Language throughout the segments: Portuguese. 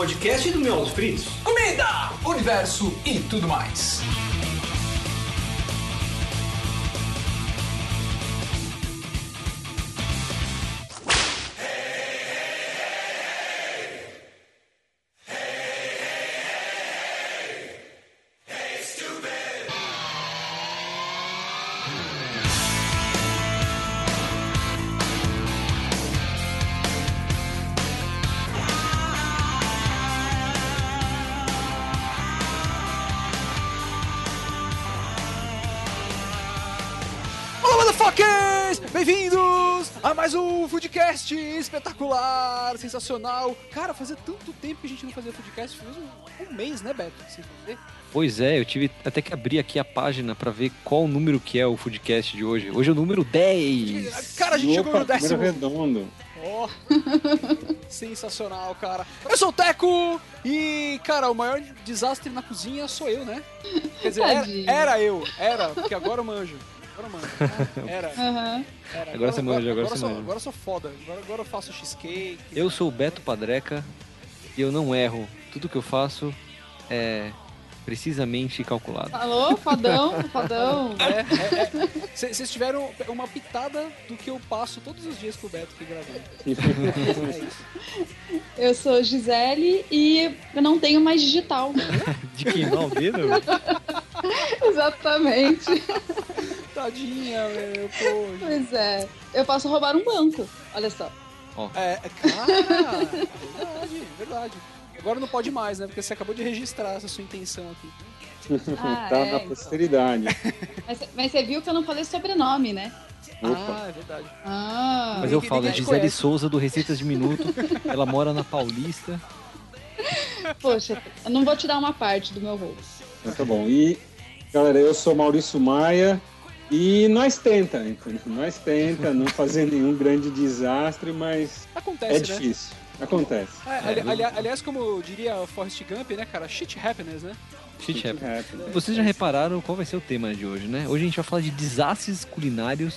podcast do Miolos Fritos. Comida, universo e tudo mais. Espetacular, sensacional. Cara, fazia tanto tempo que a gente não fazia Foodcast, faz um, um mês, né, Beto? Sem fazer. Pois é, eu tive até que abrir aqui a página pra ver qual o número que é o Foodcast de hoje. Hoje é o número 10. Cara, a gente chegou no Opa, décimo. número redondo. Ó, sensacional, cara. Eu sou o Teco e, cara, o maior desastre na cozinha sou eu, né? Quer dizer, era, era eu, era, porque agora eu manjo. Agora eu manjo. Era, era. Agora você manja, agora você sou, manja. Agora eu sou foda. Agora, agora eu faço cheesecake. Eu sou o Beto Padreca e eu não erro. Tudo que eu faço é precisamente calculado. Alô, fodão, fodão. É, é, é. Cê- Vocês tiveram uma pitada do que eu passo todos os dias com o Beto aqui gravando. É isso. Eu sou Gisele e eu não tenho mais digital. De queimar o dedo? Exatamente. Tadinha, meu, pô. Pois é. Eu posso roubar um banco. Olha só. É, é, cara, verdade, verdade. Agora não pode mais, né? Porque você acabou de registrar essa sua intenção aqui. Ah, tá é, na então. posteridade. Mas, mas você viu que eu não falei sobrenome, né? Opa. Ah, é verdade. Ah. Mas eu falo, é Gisele conhece. Souza do Receitas de Minuto. Ela mora na Paulista. Poxa, eu não vou te dar uma parte do meu rolo. Então tá bom. E, galera, eu sou Maurício Maia e nós tenta, entendeu? Nós tenta não fazer nenhum grande desastre, mas Acontece, é né? Acontece. É, ali- ali- aliás, como diria o Forrest Gump, né, cara? Shit happens, né? Shit happens. É, Vocês já repararam qual vai ser o tema de hoje, né? Hoje a gente vai falar de desastres culinários,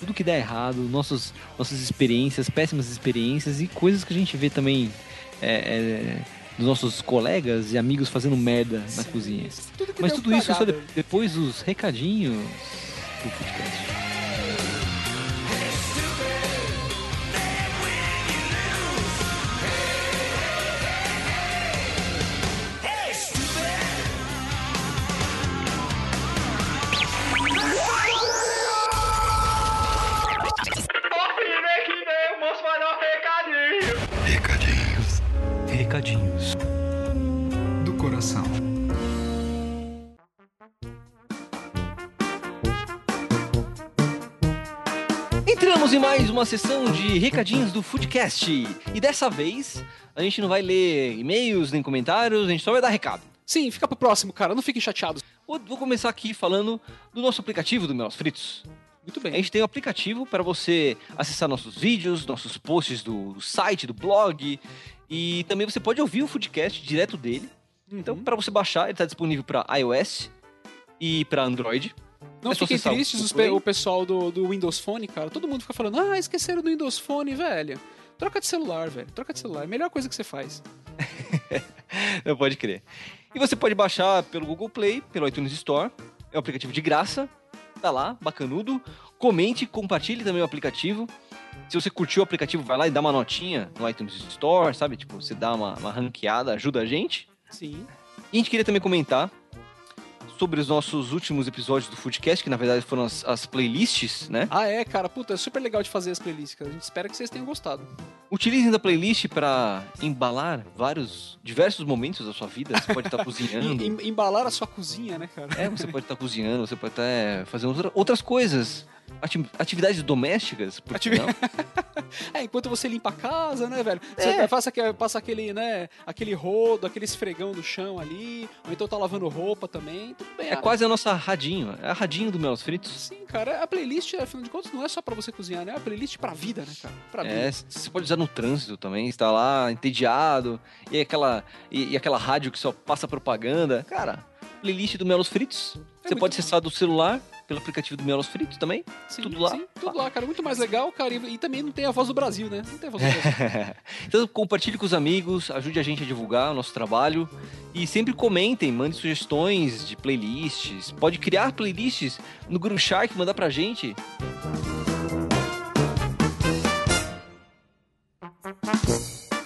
tudo que dá errado, nossos, nossas experiências, péssimas experiências e coisas que a gente vê também é, é, dos nossos colegas e amigos fazendo merda na Sim. cozinha. Tudo Mas tudo isso só de- depois dos recadinhos do podcast. Uma sessão de recadinhos do Foodcast. E dessa vez a gente não vai ler e-mails nem comentários, a gente só vai dar recado. Sim, fica pro próximo, cara. Não fiquem chateados. Vou, vou começar aqui falando do nosso aplicativo do Meus Fritos. Muito A bem. gente tem um aplicativo para você acessar nossos vídeos, nossos posts do site, do blog. E também você pode ouvir o Foodcast direto dele. Então, Uhum. para você baixar, ele está disponível para iOS e para Android. Não é fiquem o tristes Play. pe- o pessoal do, do Windows Phone, cara. Todo mundo fica falando, ah, esqueceram do Windows Phone, velho. Troca de celular, velho. Troca de celular. É a melhor coisa que você faz. Não pode crer. E você pode baixar pelo Google Play, pelo iTunes Store. É um aplicativo de graça. Tá lá, bacanudo. Comente, compartilhe também o aplicativo. Se você curtiu o aplicativo, vai lá e dá uma notinha no iTunes Store, sabe? Tipo, você dá uma, uma ranqueada, ajuda a gente. Sim. E a gente queria também comentar sobre os nossos últimos episódios do Foodcast, que na verdade foram as, as playlists, né? Ah, é, cara. Puta, é super legal de fazer as playlists, cara. A gente espera que vocês tenham gostado. Utilizem da playlist para embalar vários, diversos momentos da sua vida. Você pode estar cozinhando. E, em- embalar a sua cozinha, né, cara? É, você pode estar cozinhando, você pode estar é, fazendo outra- outras coisas. Ati- atividades domésticas, por não? É, enquanto você limpa a casa, né, velho? Você É. passa, passa aquele, né, aquele rodo, aquele esfregão do chão ali, ou então tá lavando roupa também, tudo bem. É Ah, quase a nossa radinho. É a radinho do Meus Fritos. Sim, cara, a playlist, afinal de contas, não é só pra você cozinhar, né? É a playlist pra vida, né, cara? Pra É, vida. você pode usar no trânsito também, está lá entediado, e aquela, e, e aquela rádio que só passa propaganda. Cara, playlist do Melos Fritos. É você pode bom. acessar do celular pelo aplicativo do Miolos Fritos também. Sim, Tudo lá. Sim, tudo lá, cara. Muito mais legal, cara. E, e também não tem a voz do Brasil, né? Não tem a voz do Brasil. então compartilhe com os amigos, ajude a gente a divulgar o nosso trabalho e sempre comentem, mande sugestões de playlists. Pode criar playlists no Guru Shark, mandar pra gente.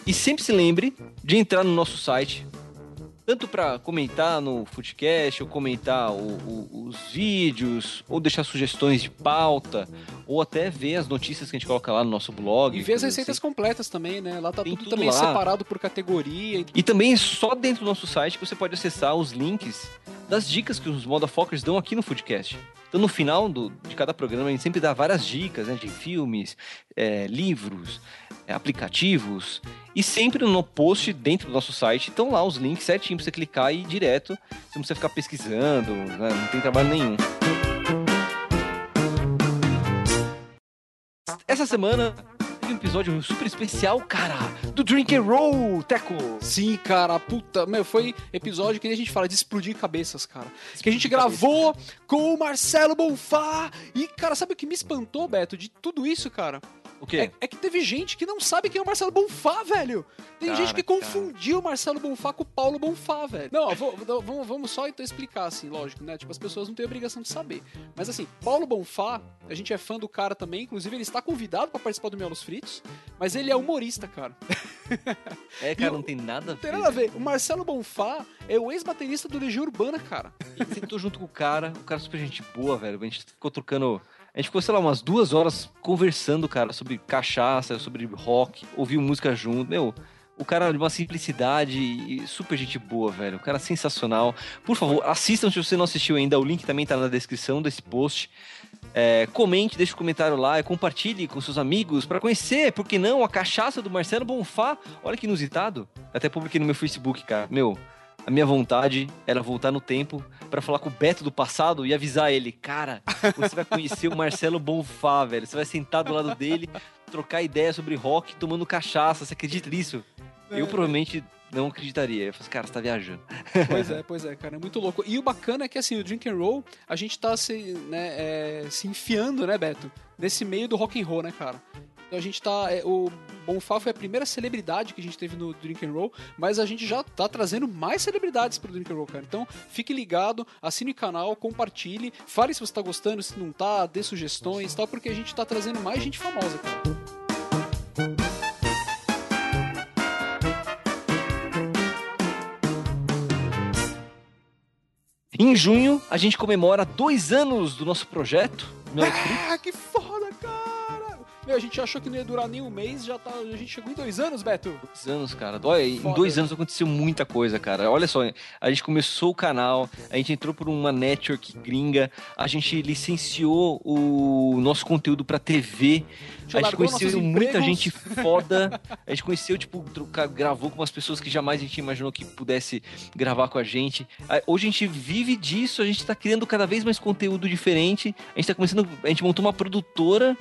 E sempre se lembre de entrar no nosso site, tanto para comentar no Footcast, ou comentar o, o, os vídeos, ou deixar sugestões de pauta, ou até ver as notícias que a gente coloca lá no nosso blog. E ver as receitas assim. completas também, né? Lá tá tudo, tudo também lá. separado por categoria. E também só dentro do nosso site que você pode acessar os links das dicas que os Modafokers dão aqui no Foodcast. Então, no final do, de cada programa, a gente sempre dá várias dicas né, de filmes, é, livros, aplicativos. E sempre no post dentro do nosso site estão lá os links certinho pra você clicar e ir direto. Você não precisa ficar pesquisando, né, não tem trabalho nenhum. Essa semana teve um episódio super especial, cara, do Drink and Roll, Teco. Sim, cara, puta, meu, foi episódio que a gente fala de explodir cabeças, cara. que a gente Explodir gravou com o Marcelo Bonfá. E, cara, sabe o que me espantou, Beto, de tudo isso, cara? O quê? É, é que teve gente que não sabe quem é o Marcelo Bonfá, velho. Tem Cara, gente que confundiu o Marcelo Bonfá com o Paulo Bonfá, velho. Não, ó, vou- vamos, vamos só então explicar, assim, lógico, né? Tipo, as pessoas não têm obrigação de saber. Mas assim, Paulo Bonfá, a gente é fã do cara também, inclusive ele está convidado pra participar do Miolos Fritos, mas ele é humorista, cara. É, cara, o- não tem nada a Não tem ver. nada a ver. O Marcelo Bonfá é o ex-baterista do Legião Urbana, cara. Gente sentou junto com o cara, o cara é super gente boa, velho. A gente ficou trocando. A gente ficou, sei lá, umas duas horas conversando, cara, sobre cachaça, sobre rock, ouviu música junto. Meu, o cara de uma simplicidade e super gente boa, velho. O cara sensacional. Por favor, assistam se você não assistiu ainda. O link também tá na descrição desse post. É, comente, deixe um comentário lá, compartilhe com seus amigos para conhecer, por que não, a cachaça do Marcelo Bonfá. Olha que inusitado. Até publiquei no meu Facebook, cara. Meu, a minha vontade era voltar no tempo para falar com o Beto do passado e avisar ele, cara, você vai conhecer o Marcelo Bonfá, velho. Você vai sentar do lado dele, trocar ideia sobre rock, tomando cachaça. Você acredita nisso? Eu provavelmente não acreditaria. Eu falei, cara, você tá viajando. Pois é, pois é, cara, é muito louco. E o bacana é que assim, o Drink and Roll, a gente tá se, né, é, se enfiando, né, Beto, nesse meio do rock and roll, né, cara? Então a gente tá. é, o Bonfá foi a primeira celebridade que a gente teve no Drink and Roll, mas a gente já tá trazendo mais celebridades pro Drink and Roll, cara. Então fique ligado, assine o canal, compartilhe, fale se você tá gostando, se não tá, dê sugestões e tal, porque a gente tá trazendo mais gente famosa, cara. Em junho, a gente comemora dois anos do nosso projeto. Ah, que foda! Meu, a gente achou que não ia durar nem um mês, já tá. A gente chegou em dois anos, Beto. Dois anos, cara. Olha, em dois anos aconteceu muita coisa, cara. Olha só, a gente começou o canal, a gente entrou por uma network gringa, a gente licenciou o nosso conteúdo pra TV, a gente conheceu muita empregos. gente foda, a gente conheceu, tipo, gravou com umas pessoas que jamais a gente imaginou que pudesse gravar com a gente. Hoje a gente vive disso, a gente tá criando cada vez mais conteúdo diferente, a gente tá começando, a gente montou uma produtora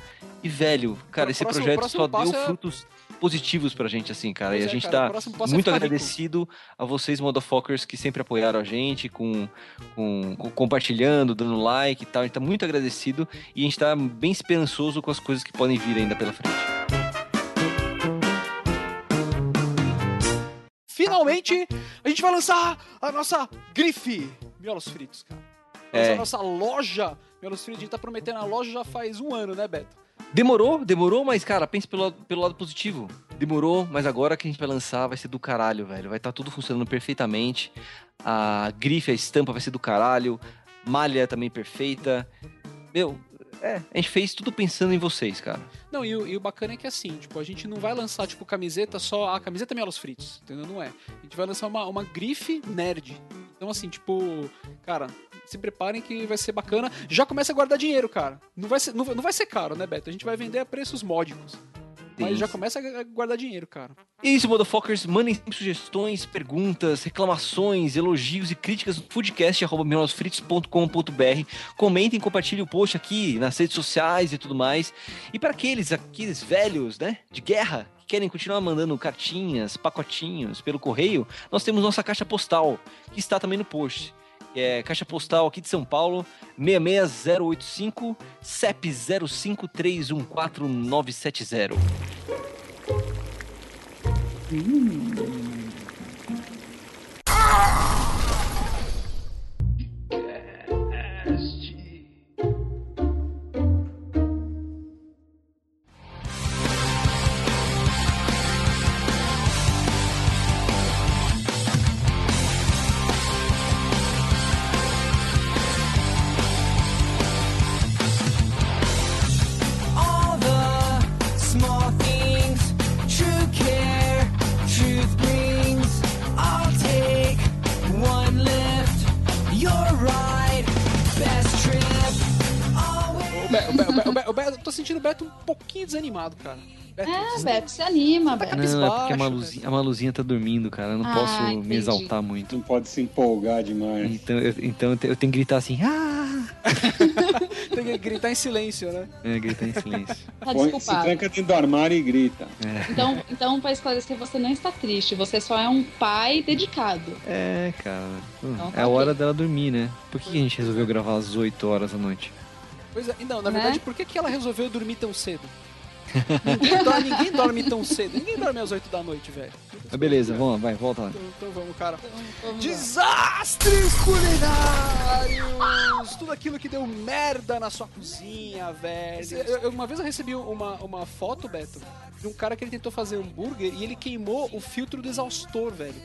e, velho, cara, esse próximo- projeto próximo só deu é- frutos positivos pra gente, assim, cara. Pois e a é, gente cara, tá é muito rico. agradecido a vocês, Motherfuckers, que sempre apoiaram a gente, com, com, com- compartilhando, dando like e tal. A gente tá muito agradecido e a gente tá bem esperançoso com as coisas que podem vir ainda pela frente. Finalmente, a gente vai lançar a nossa grife Miolos Fritos, cara. Lançar É. a nossa loja Miolos Fritos. A gente tá prometendo a loja já faz um ano, né, Beto? Demorou, demorou, mas, cara, pense pelo, pelo lado positivo. Demorou, mas agora que a gente vai lançar vai ser do caralho, velho. Vai estar tudo funcionando perfeitamente. A grife, a estampa vai ser do caralho. Malha também perfeita. Meu, é, a gente fez tudo pensando em vocês, cara. Não, e o, e o bacana é que assim, tipo, a gente não vai lançar, tipo, camiseta só. A camiseta Miolos Fritos, entendeu? Não é. A gente vai lançar uma, uma grife nerd. Então, assim, tipo, cara, se preparem que vai ser bacana. Já começa a guardar dinheiro, cara. Não vai ser, não, não vai ser caro, né, Beto? A gente vai vender a preços módicos. Mas Isso. já começa a guardar dinheiro, cara. E é isso, motherfuckers. Mandem sempre sugestões, perguntas, reclamações, elogios e críticas no foodcast.melosfritos.com.br. Comentem, compartilhem o post aqui nas redes sociais e tudo mais. E para aqueles, aqueles velhos, né, de guerra, que querem continuar mandando cartinhas, pacotinhos pelo correio, nós temos nossa caixa postal, que está também no post. É caixa postal aqui de São Paulo, 66085, CEP 05314970. all desanimado, cara. Beto, É, Beto, se anima, Beto. Não, é porque a Maluzinha, a Maluzinha tá dormindo, cara. Eu não Ah, posso me entendi. exaltar muito. Não pode se empolgar demais. Então, eu, então eu te- eu tenho que gritar assim, ah! Tem que gritar em silêncio, né? É, gritar em silêncio. Tá Põe- se desculpado. tranca dentro do armário e grita. Então, então, pra esclarecer, você não está triste. Você só é um pai dedicado. É, cara. Então tá é a hora dela dormir, né? Por que a gente resolveu gravar às 8 horas da noite? Pois é, não, na Né? verdade, por que, que ela resolveu dormir tão cedo? Ninguém, dorme, ninguém dorme tão cedo. Ninguém dorme às 8 da noite, velho. Mas beleza, vamos lá, vai, volta lá. Então, então vamos, cara. Vamos lá. Desastres culinários! Tudo aquilo que deu merda na sua cozinha, velho. Eu- eu- uma vez eu recebi uma, uma foto, Beto, de um cara que ele tentou fazer hambúrguer e ele queimou o filtro do exaustor, velho.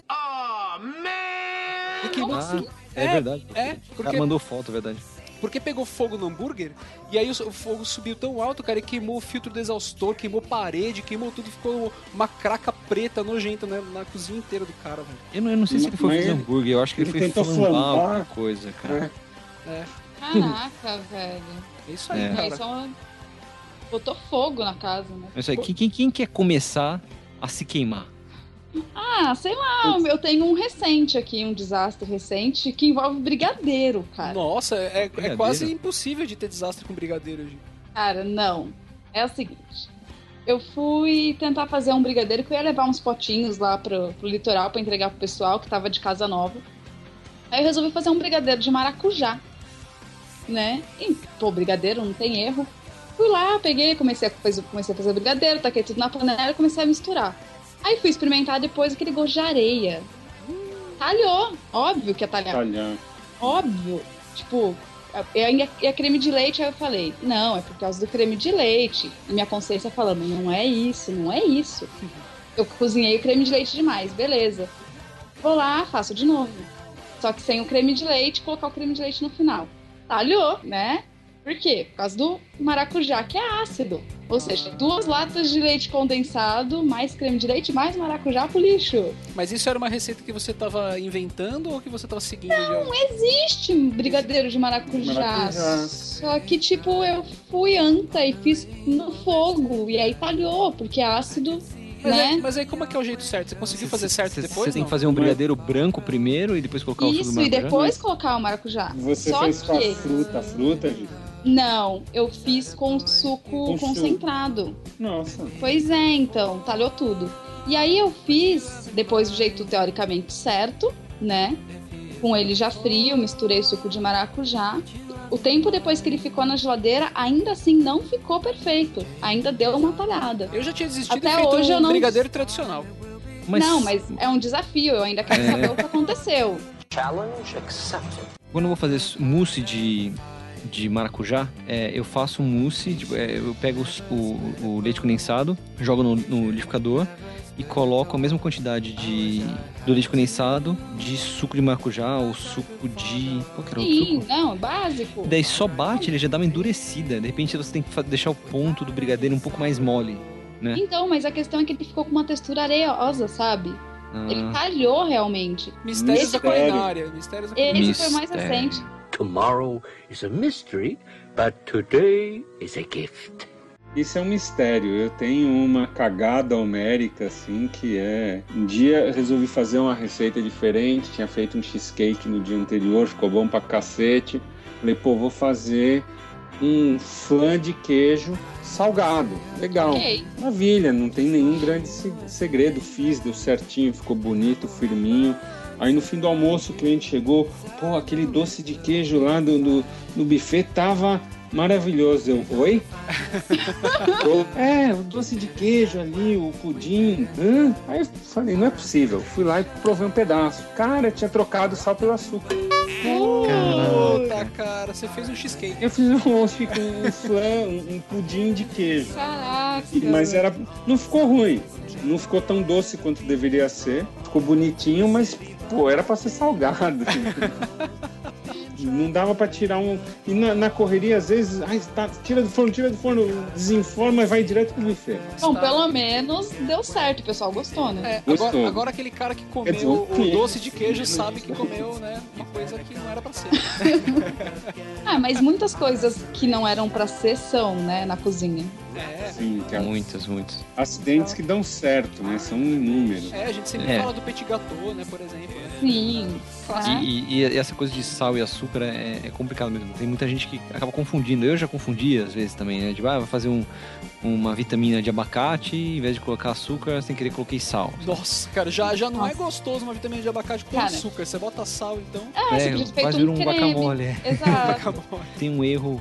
Ele queimou Ah, tudo. é, verdade. É, O porque, cara mandou foto, é verdade. Porque pegou fogo no hambúrguer e aí o, o fogo subiu tão alto, cara, e queimou o filtro do exaustor, queimou parede, queimou tudo, ficou uma craca preta nojenta né, na cozinha inteira do cara, velho. Eu não, eu não sei se ele foi fazer hambúrguer, eu acho que ele, ele foi tentou flambar flambar. alguma coisa, cara. É. Caraca, velho. É isso aí, É. Cara. só botou fogo na casa, né? Mas isso aí, quem, quem, quem quer começar a se queimar? Ah, sei lá, eu tenho um recente aqui, um desastre recente que envolve brigadeiro, cara. Nossa, é, é quase impossível de ter desastre com brigadeiro hoje. Cara, não. É o seguinte. Eu fui tentar fazer um brigadeiro que eu ia levar uns potinhos lá pro, pro litoral pra entregar pro pessoal que tava de casa nova. Aí eu resolvi fazer um brigadeiro de maracujá. Né? E, pô, brigadeiro não tem erro. Fui lá, peguei, comecei a, comecei a fazer o brigadeiro, taquei tudo na panela e comecei a misturar. Aí fui experimentar depois aquele gosto de areia. Talhou. Óbvio que ia talhar Talhar. óbvio. Tipo, eu ainda ia creme de leite, aí eu falei, não, é por causa do creme de leite. E minha consciência falando, não é isso, não é isso. Eu cozinhei o creme de leite demais, beleza. Vou lá, faço de novo. Só que sem o creme de leite, colocar o creme de leite no final. Talhou, né? Por quê? Por causa do maracujá, que é ácido. Ou seja, duas latas de leite condensado, mais creme de leite, mais maracujá pro lixo. Mas isso era uma receita que você tava inventando ou que você tava seguindo? Não, existe brigadeiro de maracujá. Maracujá. Só que, tipo, eu fui anta e fiz no fogo. E aí talhou, porque é ácido, Mas, né? aí, mas aí como é que é o jeito certo? Você conseguiu fazer certo Você- depois? Você tem que fazer um brigadeiro branco primeiro e depois colocar o suco do Isso, e maracujá? depois colocar o maracujá. Você Só fez com a que. fruta, a fruta, gente? Não, eu fiz com suco Com suco. concentrado. Nossa. Pois é, então, talhou tudo. E aí eu fiz, depois do jeito teoricamente certo, né? Com ele já frio, misturei o suco de maracujá. O tempo depois que ele ficou na geladeira, ainda assim não ficou perfeito. Ainda deu uma talhada. Eu já tinha desistido Até e feito hoje um eu não- brigadeiro tradicional. Não, mas é um desafio, eu ainda quero É. saber o que aconteceu. Quando eu vou fazer mousse de, de maracujá, é, eu faço um mousse, tipo, é, eu pego o, o leite condensado, jogo no, no liquidificador e coloco a mesma quantidade de, do leite condensado de suco de maracujá ou suco de... Qual que era o Sim, suco? não, básico. Daí só bate, ele já dá uma endurecida. De repente você tem que deixar o ponto do brigadeiro um pouco mais mole, né? Então, mas a questão é que ele ficou com uma textura areosa, sabe? Ele Ah, talhou realmente. Mistérios da Mistério. culinária. Mistérios da Esse culinária. foi mais Mistério. recente. Tomorrow is a mystery, but today is a gift. Isso é um mistério. Eu tenho uma cagada homérica, assim, que é. Um dia eu resolvi fazer uma receita diferente, tinha feito um cheesecake no dia anterior, ficou bom pra cacete. Falei, pô, vou fazer um flan de queijo salgado. Legal. Ok. Maravilha, não tem nenhum grande se- segredo. Fiz, deu certinho, ficou bonito, firminho. Aí no fim do almoço o cliente chegou, pô, aquele doce de queijo lá do, do, do buffet tava maravilhoso. Eu, oi? É, o doce de queijo ali, o pudim. Hã? Aí eu falei, não é possível. Fui lá e provei um pedaço. Cara, tinha trocado sal pelo açúcar. Puta, cara, você fez um cheesecake. Eu fiz um, um, um flan, um, um pudim de queijo. Caraca. Mas era. Não ficou ruim. Não ficou tão doce quanto deveria ser. Ficou bonitinho, mas, pô, era pra ser salgado. Não dava pra tirar um. E na, na correria, às vezes, ai, tá, tira do forno, tira do forno, desinforma e vai direto pro buffet. Bom, pelo menos deu certo, o pessoal gostou, né? É, agora, Gostou. agora aquele cara que comeu dizer, o o doce de queijo sabe que comeu, né, uma coisa que não era pra ser. Ah, mas muitas coisas que não eram pra ser são, né, na cozinha. É, Sim, que é Muitas, muitas. acidentes que dão certo, né? São inúmeros. é, a gente sempre É. fala do petit gâteau, né, por exemplo. né? Sim, claro. E, e- e essa coisa de sal e açúcar é, é complicado mesmo. Tem muita gente que acaba confundindo. Eu já confundia às vezes também, né? Tipo, ah, vou fazer um- uma vitamina de abacate, em vez de colocar açúcar, sem querer coloquei sal. Nossa, cara, já, já não é Nossa. gostoso uma vitamina de abacate com Cara. açúcar. Você bota sal, então. Ah, é, quase vira um um guacamole. é. Exato. Tem um erro,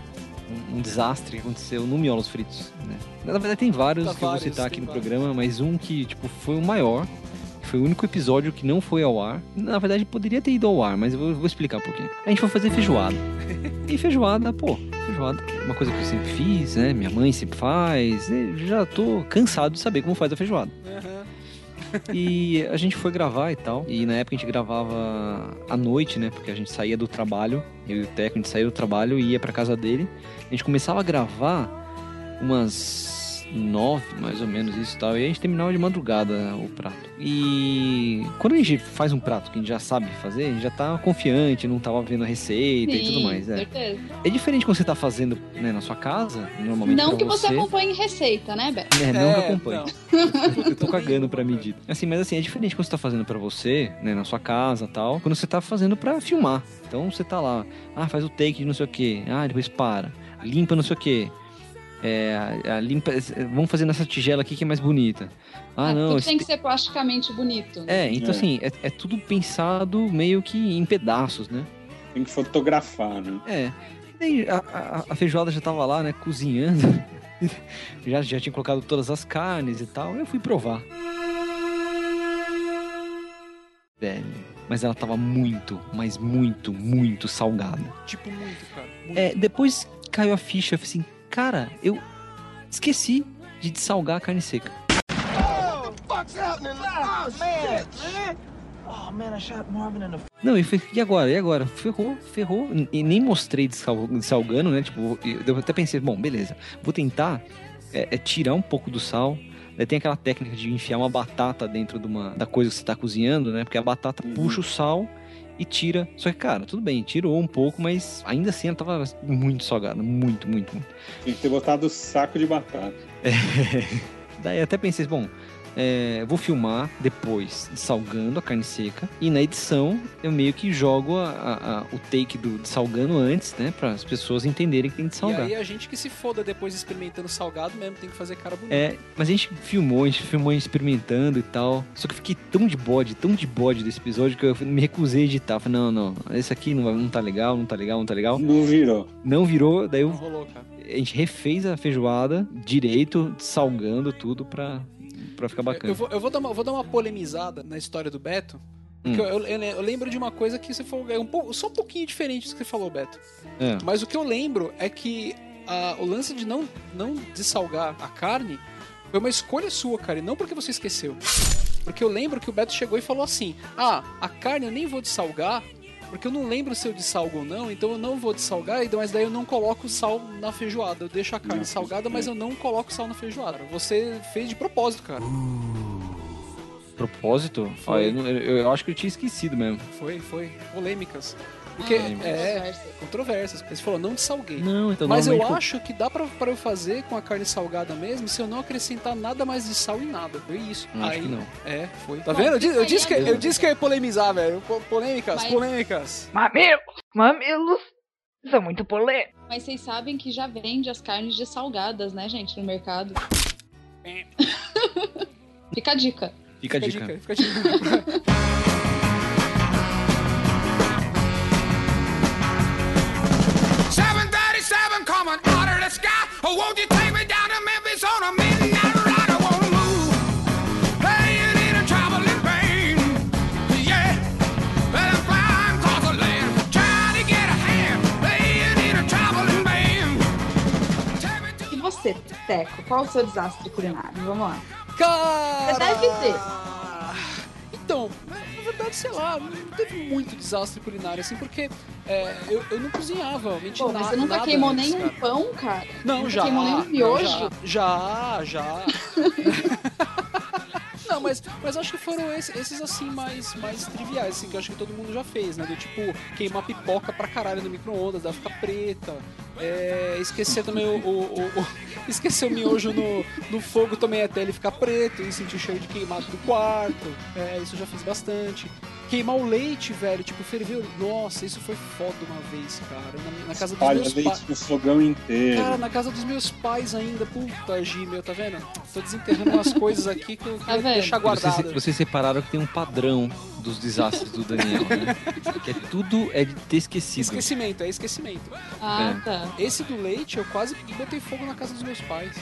um, um desastre que aconteceu no miolos fritos, né? Na verdade tem vários Tá que eu vou vários, citar aqui no vários. programa, mas um que, tipo, foi o maior. Foi o único episódio que não foi ao ar. Na verdade, poderia ter ido ao ar, mas eu vou, vou explicar um pouquinho. A gente foi fazer feijoada. E feijoada, pô, feijoada uma coisa que eu sempre fiz, né? Minha mãe sempre faz. já tô cansado de saber como faz a feijoada. E a gente foi gravar e tal. E na época a gente gravava à noite, né? Porque a gente saía do trabalho, eu e o Teco, a gente saía do trabalho e ia pra casa dele. A gente começava a gravar umas nove, mais ou menos, isso e tal. E a gente terminava de madrugada o prato. E quando a gente faz um prato que a gente já sabe fazer, a gente já tá confiante, não tava vendo a receita e tudo Sim, mais. É, certeza. é diferente quando você tá fazendo né, na sua casa, normalmente Não que você acompanhe receita, né, Beto? É, não que eu É, acompanho. não. Eu tô cagando pra medida. Assim, mas assim, é diferente quando você tá fazendo pra você, né, na sua casa tal, quando você tá fazendo pra filmar. Então você tá lá, ah, faz o take de não sei o que, ah, depois para, limpa não sei o que. É, limpa, vamos fazer nessa tigela aqui que é mais bonita. Ah, É, não, Tudo tem que ser plasticamente bonito. né? é, então É. assim, é, é tudo pensado meio que em pedaços, né? Tem que fotografar, né? É. A, a- a feijoada já tava lá, né, cozinhando. já, já tinha colocado todas as carnes e tal. Eu fui provar. Velho. Mas ela tava muito, mas muito, muito salgada. Tipo, muito, cara. Muito. É, depois caiu a ficha, eu falei assim, cara, eu esqueci de salgar a carne seca. Não, e, agora? E agora? Ferrou, ferrou. E nem mostrei salgando, né? Tipo, eu até pensei, bom, beleza. Vou tentar é, é tirar um pouco do sal. Daí tem aquela técnica de enfiar uma batata dentro de uma, da coisa que você tá cozinhando, né? Porque a batata puxa o sal e tira. Só que, cara, tudo bem, tirou um pouco, mas ainda assim ela tava muito salgada. Muito, muito, muito. Tem que ter botado saco de batata. Daí eu até pensei, bom, é, vou filmar depois salgando a carne seca e na edição eu meio que jogo a- a- a- o take do de salgando antes, né, para as pessoas entenderem que tem de E salgar. aí a gente que se foda depois experimentando salgado mesmo, tem que fazer cara bonita. É, mas a gente filmou, a gente filmou experimentando e tal. Só que eu fiquei tão de bode, tão de bode desse episódio que eu me recusei a editar. Falei, não, não, esse aqui não, não tá legal, não tá legal, não tá legal. Não virou. Não virou, daí Não eu, rolou, cara. a gente refez a feijoada direito, salgando tudo pra, pra ficar Eu, bacana. eu vou, eu vou dar uma, vou dar uma polemizada na história do Beto. Porque Hum. eu, eu- eu lembro de uma coisa que você falou, é um pouco, só um pouquinho diferente do que você falou, Beto. É. Mas o que eu lembro é que a- o lance de não, não dessalgar a carne foi uma escolha sua, cara, e não porque você esqueceu. Porque eu lembro que o Beto chegou e falou assim: Ah, a carne eu nem vou dessalgar, porque eu não lembro se eu dessalgo ou não, então eu não vou dessalgar, e- mas daí eu não coloco sal na feijoada. Eu deixo a carne Não, salgada, mas eu não coloco sal na feijoada. Você fez de propósito, cara. Propósito? Foi. Ah, eu, eu- eu acho que eu tinha esquecido mesmo. Foi, foi. Polêmicas. Porque, Ah, é, controversa. controvérsias. Você falou, não dessalguei. Não, então Mas eu acho que dá pra, pra eu fazer com a carne salgada mesmo se eu não acrescentar nada mais de sal em nada. Foi isso. eu acho Aí, que não. É, foi. Tá vendo? Eu, disse- eu fica disse que, eu disse que eu ia polemizar, velho. Po- Polêmicas, Mas- polêmicas. Mamilos! Mamilos! São muito polêmicos. Mas vocês sabem que já vende as carnes de salgadas, né, gente, no mercado. Fica a dica. Fica a Fica a dica. dica, fica a dica. E você, Teco, qual o seu desastre culinário? Vamos lá. Cara! Deve ter. Então, sei lá, não teve muito desastre culinário, assim, porque é, eu, eu não cozinhava, Pô, mas você nunca queimou antes, nenhum cara. pão, cara? Não, nunca já. queimou nenhum não, miojo? Já, já. já. Não, mas, mas acho que foram esses, esses, assim mais, mais triviais, assim, que eu acho que todo mundo já fez, né? Do tipo, queimar pipoca pra caralho no micro-ondas, dela ficar preta. É, esquecer também o, o, o- o- Esquecer o miojo no, no fogo também até ele ficar preto e sentir o cheiro de queimado do quarto. É, isso eu já fiz bastante. Queimar o leite, velho, tipo, ferver. o- Nossa, isso foi foda uma vez, cara. Na, na casa dos Espalha meus leite pais. no fogão inteiro. Cara, na casa dos meus pais ainda. Puta, Gi, meu, tá vendo? Tô desenterrando umas coisas aqui que eu Tá quero deixar Vocês, guardado. vocês separaram que tem um padrão dos desastres do Daniel, né? Que é tudo é de ter esquecido. Esquecimento, é esquecimento. Ah, É. tá. Esse do leite, eu quase botei fogo na casa dos meus pais.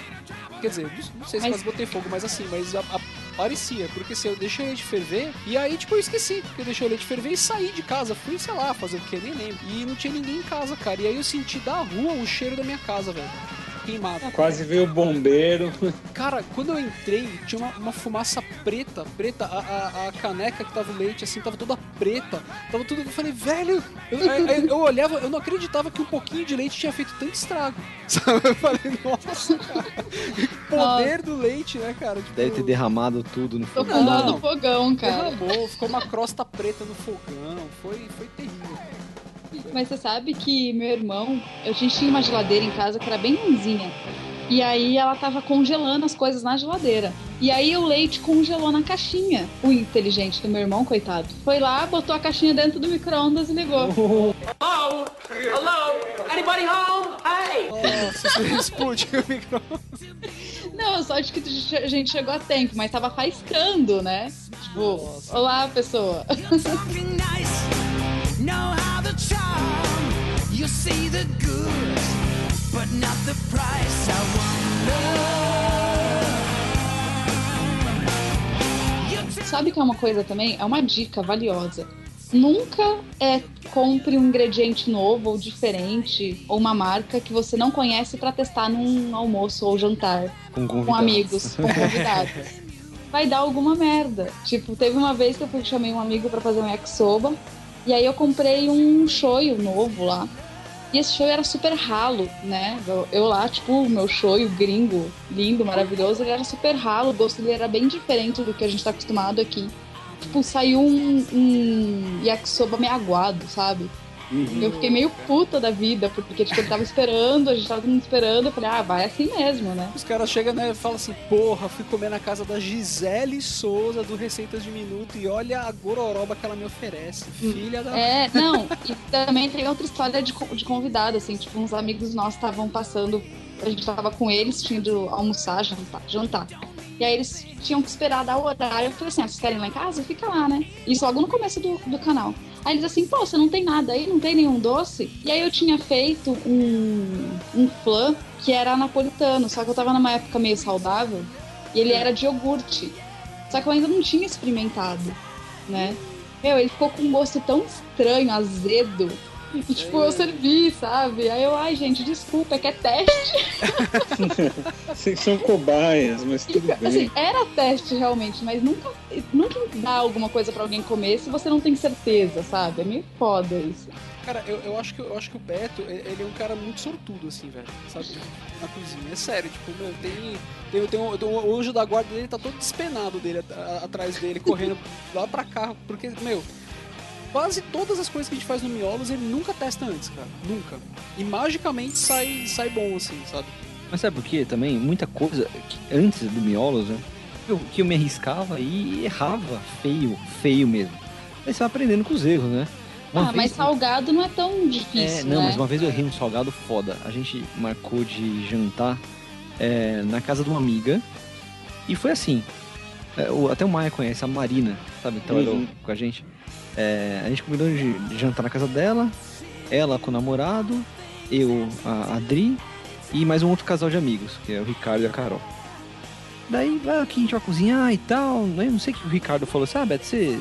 Quer dizer, não, não sei se Mas- quase botei fogo, mas assim, mas a- a- parecia. Porque se eu deixei o leite ferver, e aí, tipo, eu esqueci. Porque eu deixei o leite ferver e saí de casa. Fui, sei lá, fazer o quê? Nem lembro. E não tinha ninguém em casa, cara. E aí eu senti da rua o cheiro da minha casa, velho. Queimado. Quase veio o bombeiro. Cara, quando eu entrei, tinha uma, uma fumaça preta, preta, a, a, a caneca que tava o leite, assim, tava toda preta. Tava tudo. Eu falei, velho, eu, aí- aí eu olhava, eu não acreditava que um pouquinho de leite tinha feito tanto estrago. Sabe? Eu falei, nossa, cara. Poder do leite, né, cara? Tipo, Deve ter derramado tudo no Tô fogo. com dó Não. do fogão, cara. Derramou, ficou uma crosta preta no fogão. Foi, foi terrível. Mas você sabe que meu irmão, a gente tinha uma geladeira em casa que era bem ruimzinha. E aí ela tava congelando as coisas na geladeira. E aí o leite congelou na caixinha. O inteligente do meu irmão, coitado, foi lá, botou a caixinha dentro do micro-ondas e ligou. Hello? Hello? Anybody home? Hey! Nossa, você explodiu o micro-ondas. Não, só de que a gente chegou a tempo, mas tava faiscando, né? Tipo, olá, pessoa. Know how to charm. You see the good, but not the price. I wonder. Sabe que é uma coisa também? É uma dica valiosa. Nunca é compre um ingrediente novo ou diferente ou uma marca que você não conhece pra testar num almoço ou jantar Com, com amigos, com convidados. Vai dar alguma merda. Tipo, teve uma vez que eu fui, chamei um amigo pra fazer um yakisoba e aí eu comprei um shoyu novo lá. E esse shoyu era super ralo, né? Eu, eu lá, tipo, o meu shoyu gringo, lindo, maravilhoso, ele era super ralo, o gosto dele era bem diferente do que a gente tá acostumado aqui. Tipo, saiu um, um yakisoba meio aguado, sabe? Eu fiquei meio puta da vida, porque tipo, ele tava esperando, a gente tava todo mundo esperando, eu falei, ah, vai assim mesmo, né? Os caras chegam né, e falam assim: Porra, fui comer na casa da Gisele Souza do Receitas de Minuto e olha a gororoba que ela me oferece. Filha da. É, não, e também tem outra história de, de convidado, assim, tipo, uns amigos nossos estavam passando, a gente tava com eles, tinha de almoçar, jantar, jantar. E aí eles tinham que esperar dar o horário. Eu falei assim, ah, vocês querem ir lá em casa? Fica lá, né? Isso logo no começo do, do canal. Aí eles assim, pô, você não tem nada aí? Não tem nenhum doce? E aí eu tinha feito um, um flan que era napolitano, só que eu tava numa época meio saudável e ele era de iogurte. Só que eu ainda não tinha experimentado, né? Meu, ele ficou com um gosto tão estranho, azedo. E, tipo, eu servi, sabe? Aí eu, ai, gente, desculpa, é que é teste. Vocês são cobaias, mas tudo bem. Assim, era teste realmente, mas nunca, nunca dá alguma coisa pra alguém comer se você não tem certeza, sabe? É meio foda isso. Cara, eu, eu, acho que, eu acho que o Beto, ele é um cara muito sortudo, assim, velho. Sabe? Na cozinha. É sério, tipo, meu, tem. Tem, tem um, tem um- o anjo da guarda dele tá todo despenado dele at- a- atrás dele, correndo lá pra cá. Porque, meu. Quase todas as coisas que a gente faz no Miolos ele nunca testa antes, cara. Nunca. E magicamente sai, sai bom, assim, sabe? Mas sabe por quê também? Muita coisa que antes do Miolos, né? Eu, que eu me arriscava e errava feio, feio mesmo. Aí você vai aprendendo com os erros, né? Uma ah, vez- mas salgado não é tão difícil, É, não, né? mas uma vez eu errei um salgado foda. A gente marcou de jantar é, na casa de uma amiga. E foi assim. é, o- até o Maia conhece, a Marina, sabe? Trabalhou Uhum. com a gente. É, a gente combinou de, jantar na casa dela. Ela com o namorado. Eu, a Adri. e mais um outro casal de amigos, que é o Ricardo e a Carol. Daí, ah, aqui a gente vai cozinhar e tal. né? Não sei o que o Ricardo falou ah, Beto, você,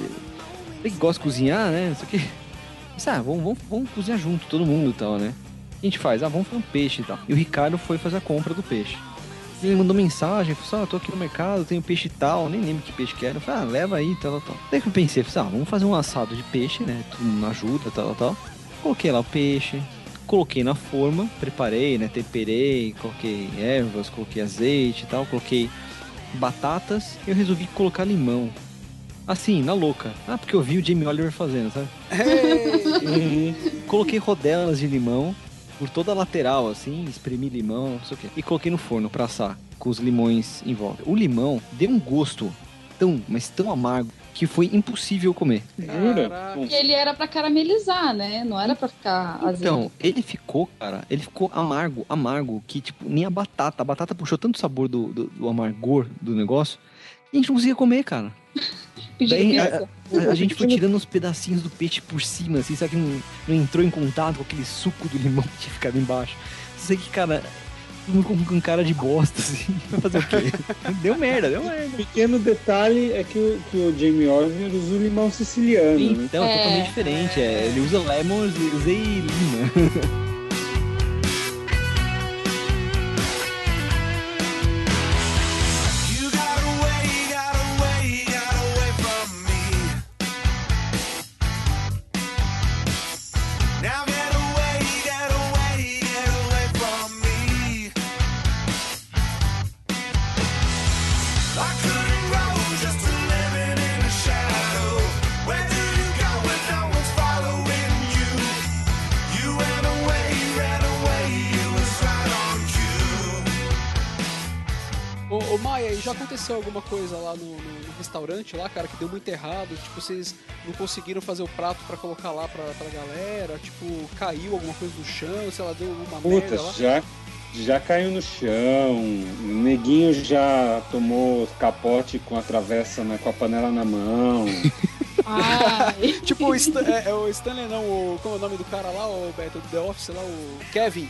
você gosta de cozinhar, né? Não sei o que. Disse, ah, vamos, vamos, vamos cozinhar junto, todo mundo e tal, né? A gente faz? Ah, vamos fazer um peixe e tal. E o Ricardo foi fazer a compra do peixe. Ele mandou mensagem, falou assim, ah, eu tô aqui no mercado, tenho peixe e tal, nem lembro que peixe que era. Eu falei, ah, leva aí, tal, tal, tal. Daí que eu pensei, falei, assim, ah, vamos fazer um assado de peixe, né? Tudo ajuda, tal, tal, tal. Coloquei lá o peixe, coloquei na forma, preparei, né? Temperei, coloquei ervas, coloquei azeite e tal, coloquei batatas e eu resolvi colocar limão. Assim, na louca. Ah, porque eu vi o Jamie Oliver fazendo, sabe? Uhum. Coloquei rodelas de limão por toda a lateral, assim, espremi limão, não sei o quê. E coloquei no forno pra assar, com os limões em volta. O limão deu um gosto tão, mas tão amargo, que foi impossível comer. Jura? E ele era pra caramelizar, né? Não era pra ficar azedo. Então, ele ficou, cara, ele ficou amargo, amargo, que tipo, nem a batata. A batata puxou tanto sabor do, do, do amargor do negócio, que a gente não conseguia comer, cara. Daí, pizza. A, a gente foi tirando uns pedacinhos do peixe por cima, assim, sabe que não, não entrou em contato com aquele suco do limão que tinha ficado embaixo. Sei que, cara, todo com, com cara de bosta, assim, vai fazer o quê? deu merda, deu merda. Pequeno detalhe é que o, que o Jamie Oliver usa o limão siciliano, né? Então, é É. totalmente diferente. é, ele usa lemon, eu usei lima. Aconteceu alguma coisa lá no, no- no restaurante lá, cara, que deu muito errado? Tipo, vocês não conseguiram fazer o prato pra colocar lá pra, pra galera? Tipo, caiu alguma coisa no chão, sei lá, deu uma merda lá? Puta, já, já caiu no chão. O neguinho já tomou capote com a travessa, né, com a panela na mão. Tipo, o, Stan, é, é o Stanley não, o, como é o nome do cara lá, o Beto, do The Office lá, o Kevin.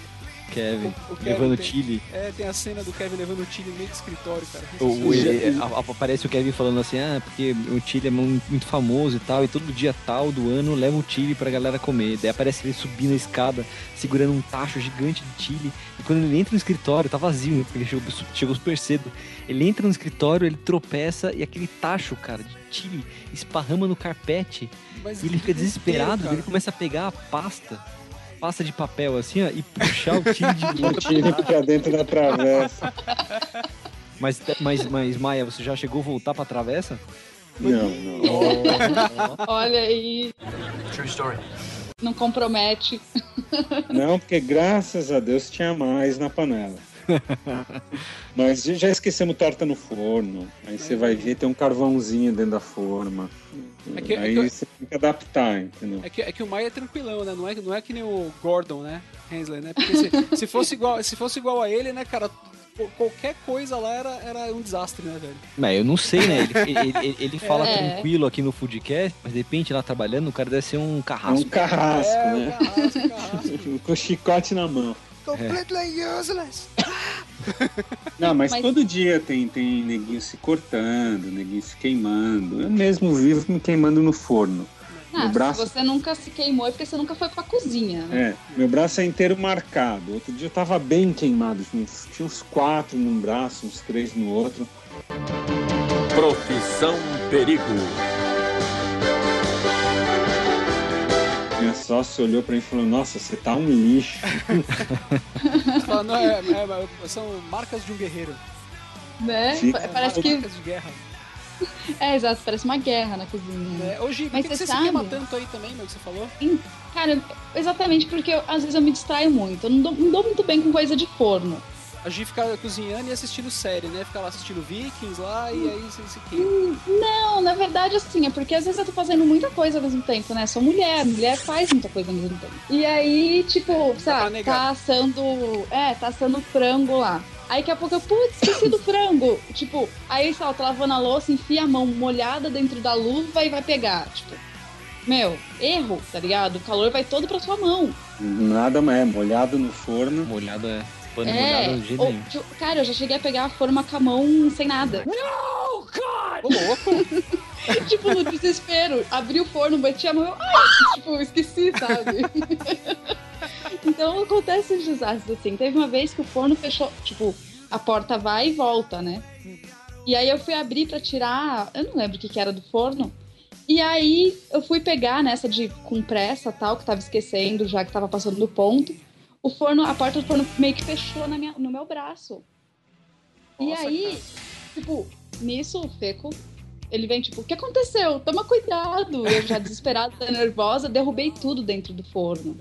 Kevin, O- o Kevin levando tem- chile. É, tem a cena do Kevin levando o Chile no meio do escritório, cara. O, ele- aparece o Kevin falando assim, ah, porque o Chile é mu- muito famoso e tal, e todo dia tal do ano leva o Chile pra galera comer. Daí aparece ele subindo a escada, segurando um tacho gigante de Chile. E quando ele entra no escritório, tá vazio, né, porque ele chegou, chegou super cedo. Ele entra no escritório, ele tropeça e aquele tacho, cara, de Chile esparrama no carpete. Mas E ele fica desesperado, desespero, ele começa a pegar a pasta, pasta de papel assim, ó, e puxar o Chile de O volta tiro pra dentro da travessa. Mas, mas, mas, Maia, você já chegou a voltar pra travessa? Não, não. Olha aí. True story. Não compromete. Não, porque graças a Deus tinha mais na panela. Mas já esquecemos torta no forno. Aí você vai ver, tem um carvãozinho dentro da forma. É que- é Aí que eu- você tem que adaptar, entendeu? É que, é que o Maia é tranquilão, né? Não é, não é que nem o Gordon, né? Hensley, né? Porque se, se, fosse igual, se fosse igual a ele, né, cara, qu- qualquer coisa lá era, era um desastre, né, velho? Mas eu não sei, né? Ele, ele, ele- ele fala É. tranquilo aqui no Foodcast, mas de repente lá trabalhando, o cara deve ser um É um carrasco. carrasco, é, né? carrasco, carrasco. Com o chicote na mão. Completely useless. Não, mas, Mas- todo dia tem, tem neguinho se cortando, neguinho se queimando. Eu mesmo vivo me queimando no forno. Ah, No braço? Se você nunca se queimou é porque você nunca foi pra cozinha. né? É, meu braço é inteiro marcado. Outro dia eu tava bem queimado. Uns- Tinha uns quatro num braço, uns três no outro. Profissão Perigo. Minha sócia olhou pra mim e falou: Nossa, você tá um lixo. Não, é, é, são marcas de um guerreiro. Né? Fica- Pa- Parece que. Marcas de guerra. É, exato, parece uma guerra na cozinha. É, hoje, por Mas que, que você você se queima sabe? tanto aí também, meu, que você falou? Cara, exatamente porque eu- às vezes eu me distraio muito. Eu não dou, não dou muito bem com coisa de forno. A Gi fica cozinhando e assistindo série, né? Fica lá assistindo Vikings lá e aí você se queima. Não, na verdade, assim, é porque às vezes eu tô fazendo muita coisa ao mesmo tempo, né? Sou mulher, mulher faz muita coisa ao mesmo tempo. E aí, tipo, pra sabe, tá assando. É, tá assando frango lá. Aí daqui a pouco eu, putz, esqueci do frango. Tipo, aí, sei tô lavando a louça, enfia a mão molhada dentro da luva e vai pegar. Tipo, meu, erro, tá ligado? O calor vai todo pra sua mão. Nada mais, é molhado no forno. Molhado é. Pano molhado de jeito ou, nenhum. cara, eu já cheguei a pegar a forma com a mão sem nada. Ô, louco! tipo, no desespero, abri o forno, bati a mão, eu, ai, tipo, esqueci, sabe? então acontece os desastres assim. Teve uma vez que o forno fechou, tipo, a porta vai e volta, né? E aí eu fui abrir pra tirar, eu não lembro o que, que era do forno. E aí eu fui pegar nessa de com pressa tal, que tava esquecendo, já que tava passando do ponto. O forno, a porta do forno meio que fechou na minha, no meu braço. e Nossa, aí, tipo, nisso o Feco, ele vem tipo, o que aconteceu? Toma cuidado. Eu já desesperada, nervosa, derrubei tudo dentro do forno.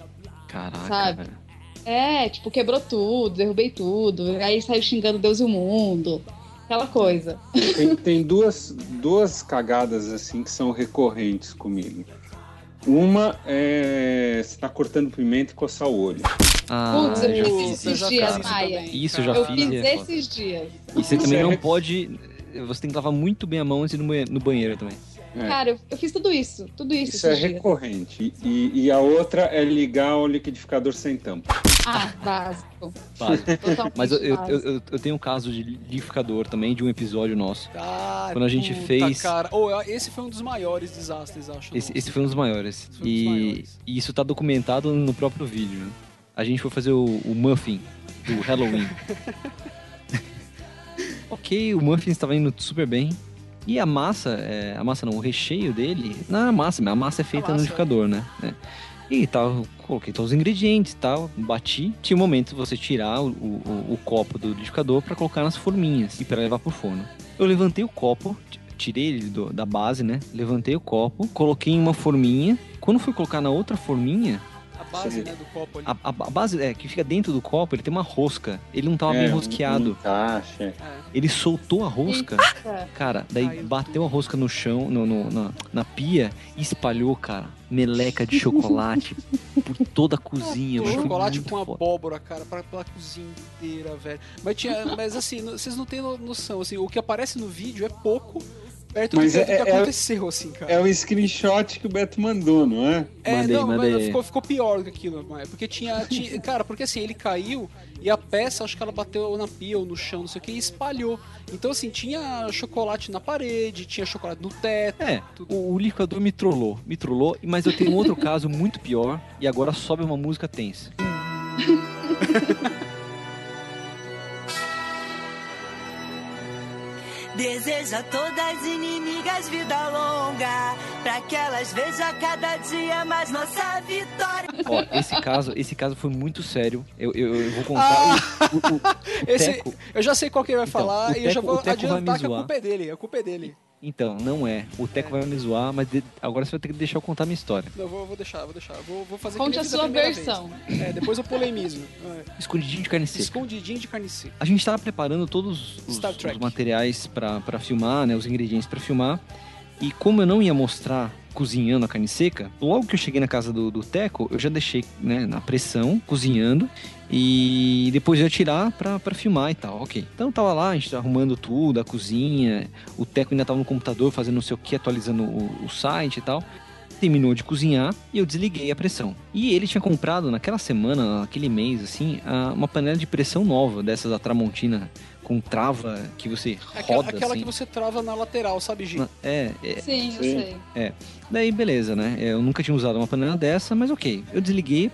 Caraca, Sabe? velho. É, tipo, quebrou tudo, derrubei tudo. Aí saiu xingando Deus e o mundo. Aquela coisa. Tem, tem duas, duas cagadas assim que são recorrentes comigo. Uma é você tá cortando pimenta e coçar o olho. Ah, Putz, eu fiz fiz isso. esses já dias, fiz Maia. Isso eu já Eu fiz. fiz e é foda. esses dias. E você também não pode. Você tem que lavar muito bem a mão antes de ir no banhe- no banheiro também. É. Cara, eu, eu fiz tudo isso. Tudo isso, Isso é dias. recorrente. E, e a outra é ligar o liquidificador sem tampa. Ah, básico. Básico. Totalmente Mas eu, eu, básico. eu, eu- eu tenho um caso de liquidificador também, de um episódio nosso. Cara, Quando a gente puta, fez- Cara. Ô, esse foi um dos maiores desastres, acho. Esse, esse foi um dos maiores. Um dos E, maiores. e isso tá documentado no próprio vídeo. A gente foi fazer o, o muffin do Halloween. ok, o muffin estava indo super bem. E a massa, é, a massa não, o recheio dele, não era massa, mas a massa é feita no massa, liquidificador, né? É. E tal, coloquei todos os ingredientes e tal, bati. Tinha um momento de você tirar o, o, o copo do liquidificador para colocar nas forminhas e para levar pro forno. Eu levantei o copo, tirei ele do- da base, né? Levantei o copo, coloquei em uma forminha. Quando fui colocar na outra forminha, base, né, do copo ali. a, a- a base é, que fica dentro do copo, ele tem uma rosca. Ele não tava bem É, um- rosqueado. Um. É. Ele soltou a rosca. Eita. Cara, daí Caiu bateu a rosca no chão, no, no- na, na pia e espalhou, cara, meleca de chocolate por toda a cozinha. Foi chocolate com foda. abóbora, cara, pra, pela cozinha inteira, velho. Mas, tinha, mas assim, vocês não têm no- noção, assim, o que aparece no vídeo é pouco perto do Mas que, é- do que é- aconteceu, assim, cara. É o screenshot que o Beto mandou, não é? É, Mandei, não, mandei. mas ficou, ficou pior do que aquilo, mas- porque tinha, tinha- Cara, porque assim, ele caiu e a peça, acho que ela bateu na pia ou no chão, não sei o que, e espalhou. Então, assim, tinha chocolate na parede, tinha chocolate no teto. É, tudo. o, o liquidificador me trollou, me trollou, mas eu tenho um outro caso muito pior e agora sobe uma música tensa. Deseja a todas inimigas vida longa, pra que elas vejam cada dia mais nossa vitória. Ó, esse caso, esse caso foi muito sério. Eu, eu, eu vou contar. o, o- o- o Esse- Teco- Eu já sei qual que ele vai Então, falar e eu já vou adiantar que a culpa é dele, a culpa é dele. Então, não é. O Teco vai me zoar, mas de- agora você vai ter que deixar eu contar a minha história. Não, vou, vou deixar, vou deixar. Vou, vou fazer Conte a sua versão. vez. É, depois eu polemismo. É. Escondidinho de carne seca. Escondidinho de carne seca. A gente tava preparando todos os, os materiais pra filmar, né? Os ingredientes pra filmar. E como eu não ia mostrar cozinhando a carne seca, logo que eu cheguei na casa do, do Teco, eu já deixei né, na pressão, cozinhando. E depois eu ia tirar pra, pra filmar e tal, ok. Então tava lá, a gente tava arrumando tudo, a cozinha. O Teco ainda tava no computador fazendo não sei o que, atualizando o, o site e tal. Terminou de cozinhar e eu desliguei a pressão. E ele tinha comprado naquela semana, naquele mês, assim, uma panela de pressão nova, dessas da Tramontina, com trava que você Aquela, roda aquela assim. que você trava na lateral, sabe, Gi? É, é, Sim, eu Sim. sei. Daí, beleza, né? Eu nunca tinha usado uma panela dessa, mas ok. Eu desliguei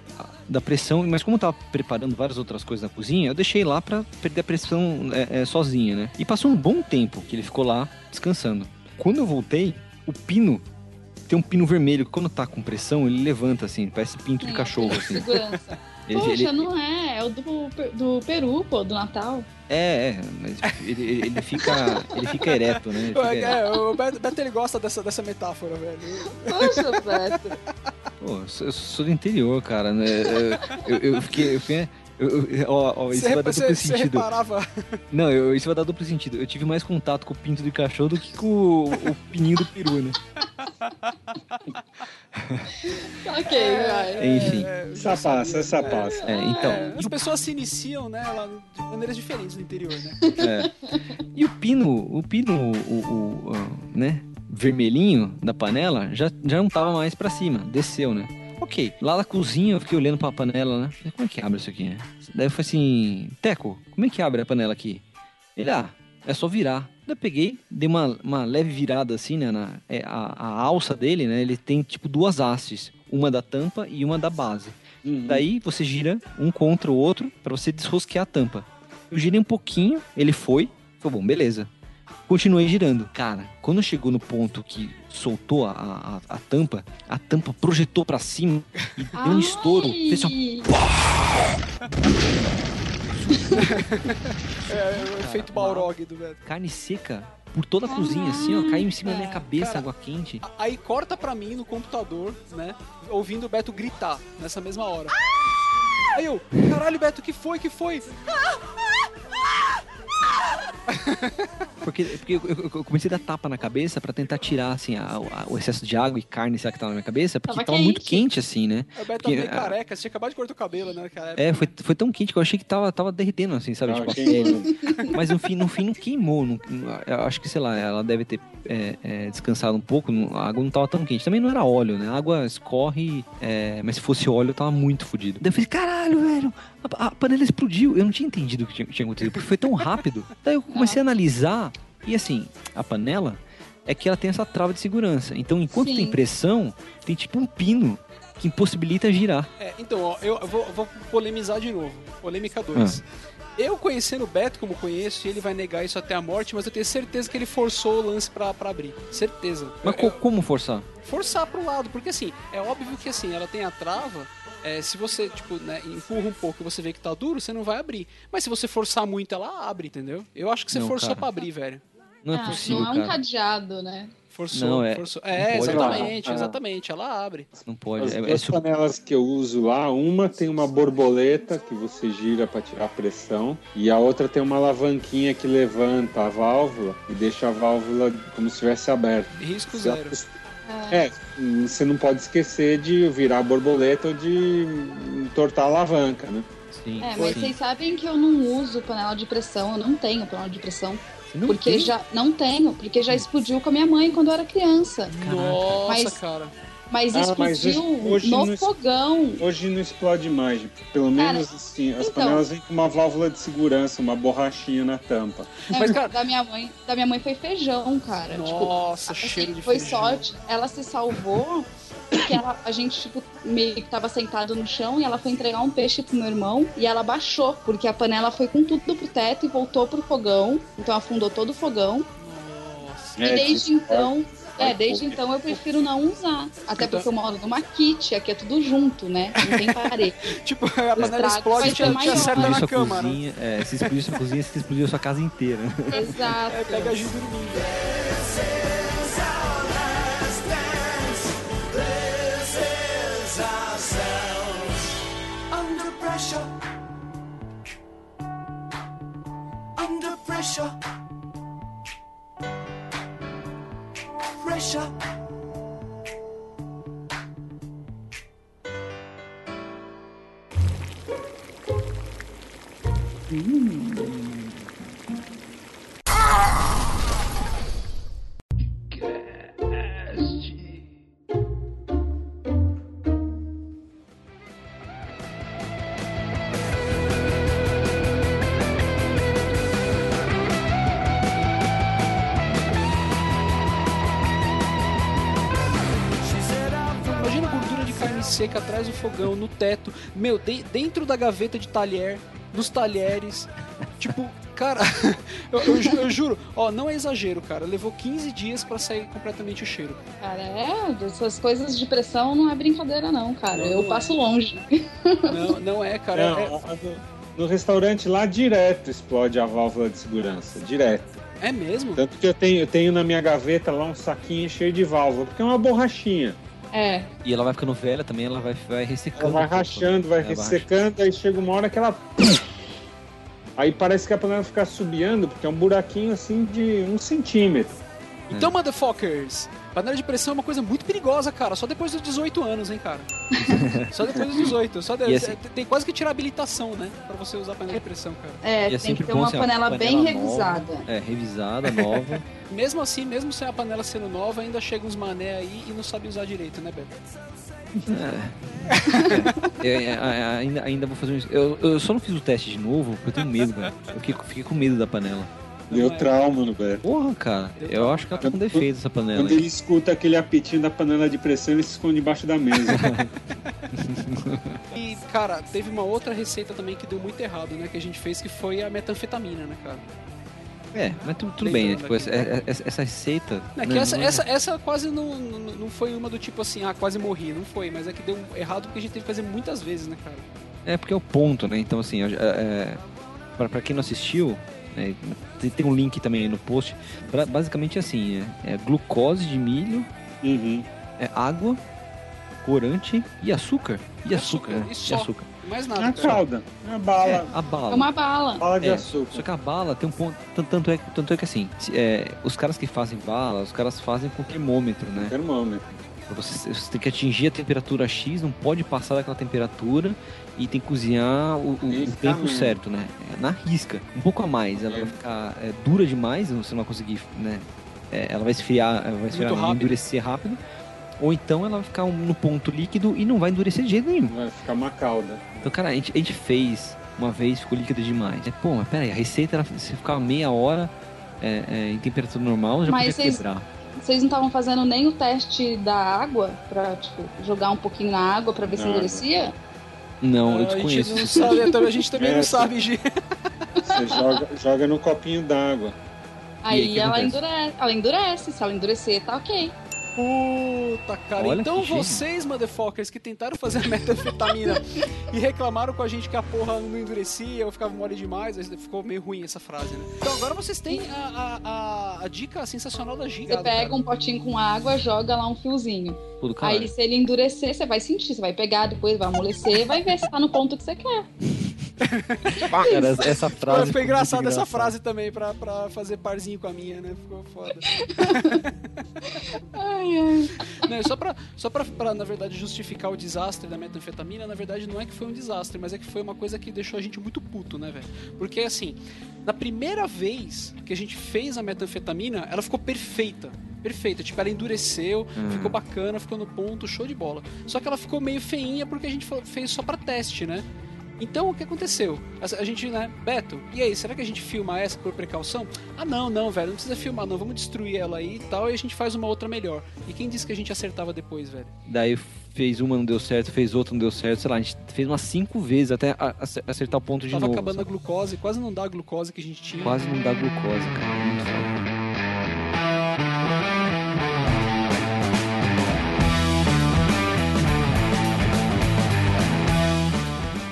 da pressão, mas como eu tava preparando várias outras coisas na cozinha, eu deixei lá pra perder a pressão é, é, sozinha, né? E passou um bom tempo que ele ficou lá descansando. Quando eu voltei, o pino tem um pino vermelho que quando tá com pressão, ele levanta assim, parece pinto de cachorro, assim. Segurança. Ele- Poxa, ele- não é. É o do, do Peru, pô, do Natal. É, é, mas ele, ele- ele fica. Ele fica ereto, né? Ele fica ereto. É, o Beto, Beto, ele gosta dessa, dessa metáfora, velho. Poxa, Beto. Pô, eu sou, eu sou do interior, cara, né? Eu, eu, eu fiquei. Eu fiquei eu- eu- ó, ó, isso Você, vai dar duplo você sentido. reparava. Não, eu- isso vai dar duplo sentido. Eu tive mais contato com o pinto de cachorro do que com o, o pininho do peru, né? ok, vai. Enfim. Essa passa, essa passa. É, então. É, as pessoas se iniciam, né, lá de maneiras diferentes no interior, né? É. E o pino, o pino, o, o- o, né, vermelhinho da panela já, já não tava mais pra cima, desceu, né? Ok. Lá na cozinha eu fiquei olhando pra panela, né? Falei, Como é que abre isso aqui? Daí eu falei assim, Teco, como é que abre a panela aqui? Ele, ah, é só virar. Eu peguei, dei uma, uma leve virada assim, né? Na, é, a, a alça dele, né? Ele tem tipo duas hastes. Uma da tampa e uma da base. Daí você gira um contra o outro pra você desrosquear a tampa. Eu girei um pouquinho, ele foi. Falei, bom, beleza. Continuei girando. Cara, quando chegou no ponto que soltou a, a, a tampa, a tampa projetou pra cima e deu um estouro. Fez assim, ó, Ai. É, o efeito Balrog do Beto. carne seca por toda a cozinha, assim, ó, caiu em cima da minha cabeça, Cara, água quente. Aí corta pra mim no computador, né? Ouvindo o Beto gritar nessa mesma hora. Aí eu, caralho, Beto, que foi? Que foi? Porque, porque eu, eu- comecei a dar tapa na cabeça pra tentar tirar, assim, a- a- o excesso de água e carne, sei lá, que tava na minha cabeça, porque Tava tava, muito quente. quente, assim, né? O Beto tá Porque, meio ah, careca, você tinha acabado de cortar o cabelo, né, cara? É, foi, foi tão quente que eu achei que tava, tava derretendo, assim, sabe? Tava tipo, a queimando. Mas no fim, no fim não queimou. não- eu acho que, sei lá, ela deve ter é, é, descansado um pouco. não- A água não tava tão quente. Também não era óleo, né? A água escorre, é, mas se fosse óleo, tava muito fodido. Daí eu falei, caralho, velho, a, a panela explodiu. Eu não tinha entendido o que tinha, tinha acontecido, porque foi tão rápido. Daí eu comecei a analisar, e assim, a panela é que ela tem essa trava de segurança. Então, enquanto Sim. tem pressão, tem tipo um pino que impossibilita girar. É, então, ó, eu vou, vou polemizar de novo. Polêmica 2. Eu conhecendo o Beto como conheço, e ele vai negar isso até a morte, mas eu tenho certeza que ele forçou o lance pra, pra abrir. Certeza. Mas Eu- co- como forçar? forçar pro lado, porque assim, é óbvio que assim, ela tem a trava, é, se você, tipo, né, empurra um pouco e você vê que tá duro, você não vai abrir. Mas se você forçar muito, ela abre, entendeu? Eu acho que você Não, forçou cara. pra abrir, velho. Não é Ah, possível, não é um cara. cadeado, né? Forçou, Não, é- forçou. É, exatamente, Ah. exatamente, ela abre. Não pode. As É, é duas su- panelas que eu uso lá, uma tem uma borboleta que você gira para tirar a pressão e a outra tem uma alavanquinha que levanta a válvula e deixa a válvula como se estivesse aberta. Risco zero. É, hum, você não pode esquecer de virar a borboleta ou de entortar a alavanca, né? Sim, É, mas sim. vocês sabem que eu não uso panela de pressão, eu não tenho panela de pressão. Porque tem? já. Não tenho, porque já explodiu com a minha mãe quando eu era criança. Nossa, Mas- cara. Mas Ah, mas explodiu hoje no não fogão. Hoje não explode mais, pelo Cara, menos assim, as então. panelas vêm com uma válvula de segurança, uma borrachinha na tampa. É, Mas, cara- da minha mãe, da minha mãe foi feijão, cara. Tipo, Nossa, assim, cheiro de foi feijão. sorte. Ela se salvou porque ela- a gente, tipo, meio que tava sentado no chão e ela foi entregar um peixe pro meu irmão e ela baixou, porque a panela foi com tudo pro teto e voltou pro fogão. Então afundou todo o fogão. Nossa. e É, desde então. É, desde então eu prefiro não usar. Até Então- porque eu moro numa kit, aqui é tudo junto, né? Não tem parede. Tipo, a panela explode e te, acerta na sua cama, né? cozinha, é, se explodiu sua cozinha, se explodiu sua casa inteira. Exato. É, pega a Gi dormindo. Under pressure. Under pressure. Pressure. Fogão, no teto. Meu, de- dentro da gaveta de talher, nos talheres. Tipo, cara, eu, eu ju- eu juro, ó, não é exagero, cara. Levou 15 dias pra sair completamente o cheiro. Cara, é, essas coisas de pressão não é brincadeira, não, cara. Não, eu não passo longe. Não, não é, cara. Não, É, no restaurante lá direto explode a válvula de segurança, direto. é mesmo? Tanto que eu tenho, eu tenho na minha gaveta lá um saquinho cheio de válvula, porque é uma borrachinha. É, E ela vai ficando velha também, ela vai, vai ressecando. Ela vai rachando, vai né? Ela ressecando, aí chega uma hora que ela. Aí parece que a panela fica subiando, porque é um buraquinho assim de um centímetro. Então, motherfuckers, panela de pressão é uma coisa muito perigosa, cara. Só depois dos 18 anos, hein, cara. Só depois dos 18. Só de- assim- Tem quase que tirar habilitação, né? Pra você usar panela de pressão, cara. é, E é tem que ter uma ser uma panela, bem panela revisada. É, revisada, nova. Mesmo assim, mesmo sem a panela sendo nova, ainda chega uns mané aí e não sabe usar direito, né, Beto? É, é, é, ainda, ainda vou fazer um. Eu, eu só não fiz o teste de novo porque eu tenho medo, cara. Eu fiquei, fiquei com medo da panela. Deu trauma no Beto. Porra, cara. Eu acho que ela tá com defeito essa panela. Quando ele escuta aquele apitinho da panela de pressão, ele se esconde debaixo da mesa. E, cara, teve uma outra receita também que deu muito errado, né? Que a gente fez, que foi a metanfetamina, né, cara? É, mas tu- tudo bem, né? Tipo, essa, essa- essa receita. É que né, essa, não é- essa, essa quase não, não, não foi uma do tipo assim, ah, quase morri. Não foi, mas é que deu errado porque a gente teve que fazer muitas vezes, né, cara? É porque é o ponto, né? Então, assim, é, é, pra, pra quem não assistiu, né, tem, um link também aí no post. Pra- basicamente assim, é, é glucose de milho, Uhum. é água, corante e açúcar. E açúcar, açúcar, né? e E açúcar. Mais É nada, a cara. calda, é a bala. É, a É bala. uma bala. Bala de É, açúcar. Só que a bala tem um ponto. tan- Tanto é, tanto é que assim, é, os caras que fazem bala, os caras fazem com termômetro, né? Termômetro. Você, você tem que atingir a temperatura X, não pode passar daquela temperatura e tem que cozinhar o, o- o tempo certo, né? É na risca. Um pouco a mais, ela É. vai ficar é, dura demais, você não vai conseguir, né? É, ela vai esfriar, ela vai esfriar, rápido. endurecer rápido. Ou então ela vai ficar no ponto líquido e não vai endurecer de jeito nenhum. Vai ficar uma calda. Então, cara, a gente, a gente fez uma vez, ficou líquido demais. É, pô, mas peraí, a receita era se ficar meia hora é, é, em temperatura normal, já Mas podia quebrar. Vocês não estavam fazendo nem o teste da água pra, tipo, jogar um pouquinho na água pra ver se Na endurecia? Não, eu a gente desconheço. não sabe, a gente também não É, sabe, Gi. Você joga, joga no copinho d'água. Aí que ela, acontece? endurece, ela endurece. Se ela endurecer, tá ok. Puta, cara. Olha então vocês, motherfuckers, que tentaram fazer a metanfetamina e reclamaram com a gente que a porra não endurecia ou ficava mole demais, ficou meio ruim essa frase, né? Então agora vocês têm a, a, a, a dica sensacional da Giga. Você pega um potinho com água, joga lá um fiozinho. Pô, do caralho. Aí se ele endurecer, você vai sentir. Você vai pegar, depois vai amolecer, vai ver se tá no ponto que você quer. Cara, essa- essa frase. Foi muito essa engraçada. frase também, pra, pra fazer parzinho com a minha, né? Ficou foda. Ai, ai. Não, só pra, só pra, pra, na verdade, justificar o desastre da metanfetamina, na verdade não é que foi um desastre, mas é que foi uma coisa que deixou a gente muito puto, né, velho? Porque, assim, na primeira vez que a gente fez a metanfetamina, ela ficou perfeita. Perfeita, tipo, ela endureceu, Uhum. ficou bacana, ficou no ponto, show de bola. Só que ela ficou meio feinha porque a gente fez só pra teste, né? Então o que aconteceu? A, a gente, né, Beto, e aí, será que a gente filma essa por precaução? Ah, não, não, velho, não precisa filmar, não, vamos destruir ela aí e tal, e a gente faz uma outra melhor. E quem disse que a gente acertava depois, velho? Daí fez uma, não deu certo, fez outra, não deu certo, sei lá, a gente fez umas cinco vezes até a- a- acertar o ponto de Tava novo. acabando a sabe? glucose, quase não dá a glucose que a gente tinha. Quase não dá glucose, cara.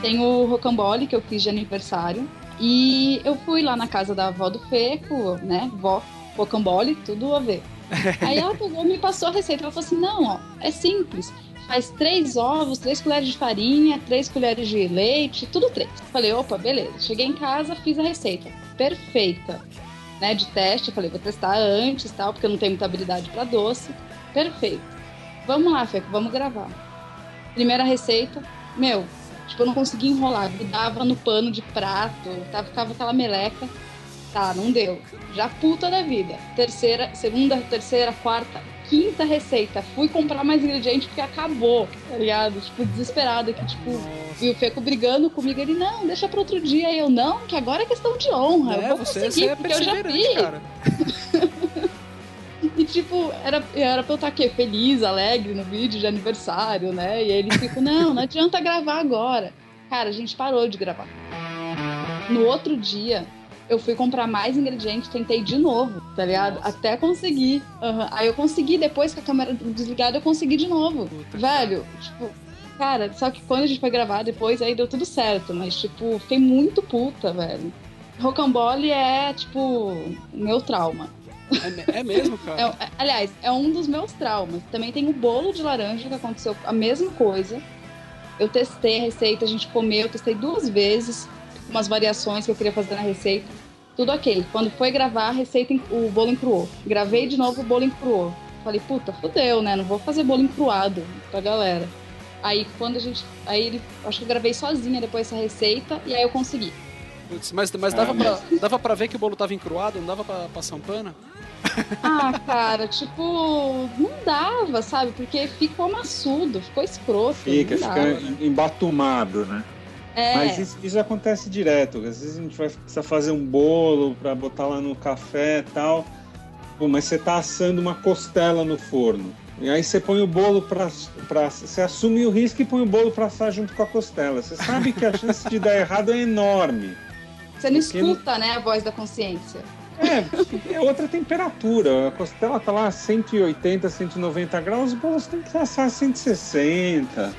Tem o rocambole que eu fiz de aniversário. E eu fui lá na casa da avó do Feco, né? Vó, rocambole, tudo a ver. Aí ela pegou me passou a receita. Ela falou assim: não, ó, é simples. Faz três ovos, três colheres de farinha, três colheres de leite, tudo três. Falei, opa, beleza. Cheguei em casa, fiz a receita. Perfeita. Né, de teste, falei, vou testar antes tal, porque eu não tenho muita habilidade para doce. Perfeito. Vamos lá, Feco, vamos gravar. Primeira receita, meu, tipo, eu não conseguia enrolar, grudava no pano de prato, tá, ficava aquela meleca. Tá, não deu. Já puta da vida. Terceira, segunda, terceira, quarta, quinta receita. Fui comprar mais ingrediente porque acabou, tá ligado? Tipo, desesperada, que tipo, e o Feco brigando comigo, ele, não, deixa pra outro dia. E eu, não, que agora é questão de honra. eu É, vou você, conseguir, você é porque eu já fiz. cara. E tipo, era, era pra eu estar aqui, feliz, alegre no vídeo de aniversário, né? E aí ele ficou, não, não adianta gravar agora. Cara, a gente parou de gravar. No outro dia, eu fui comprar mais ingredientes, tentei de novo, tá ligado? Até conseguir. Aham. Aí eu consegui, depois com a câmera desligada, eu consegui de novo. Puta, Velho, tipo, cara, só que quando a gente foi gravar depois, aí deu tudo certo, mas, tipo, fiquei muito puta, velho. Rocambole é, tipo, meu trauma. É, é mesmo, cara? É, é- aliás, é um dos meus traumas. Também tem o bolo de laranja que aconteceu a mesma coisa. Eu testei a receita, a gente comeu, eu testei duas vezes, umas variações que eu queria fazer na receita. Tudo ok. Quando foi gravar, a receita, o bolo encruou. Gravei de novo, o bolo encruou. Falei, puta, fudeu, né? Não vou fazer bolo encruado pra galera. Aí quando a gente. Aí ele. Acho que eu gravei sozinha depois essa receita e aí eu consegui. Mas, mas dava, Ah, pra, dava pra ver que o bolo tava encruado, não dava pra passar um pano? Ah, cara, tipo, não dava, sabe? Porque ficou maçudo, ficou escroto. Fica, não fica embatumado, né? É, Mas isso, isso acontece direto. Às vezes a gente vai precisar fazer um bolo pra botar lá no café e tal. Pô, mas você tá assando uma costela no forno. E aí você põe o bolo pra, pra. Você assume o risco e põe o bolo pra assar junto com a costela. Você sabe que a chance de dar errado é enorme. você não porque não- escuta, né, a voz da consciência. É, é outra temperatura. A costela tá lá a 180, 190 graus, o bolo você tem que assar a 160.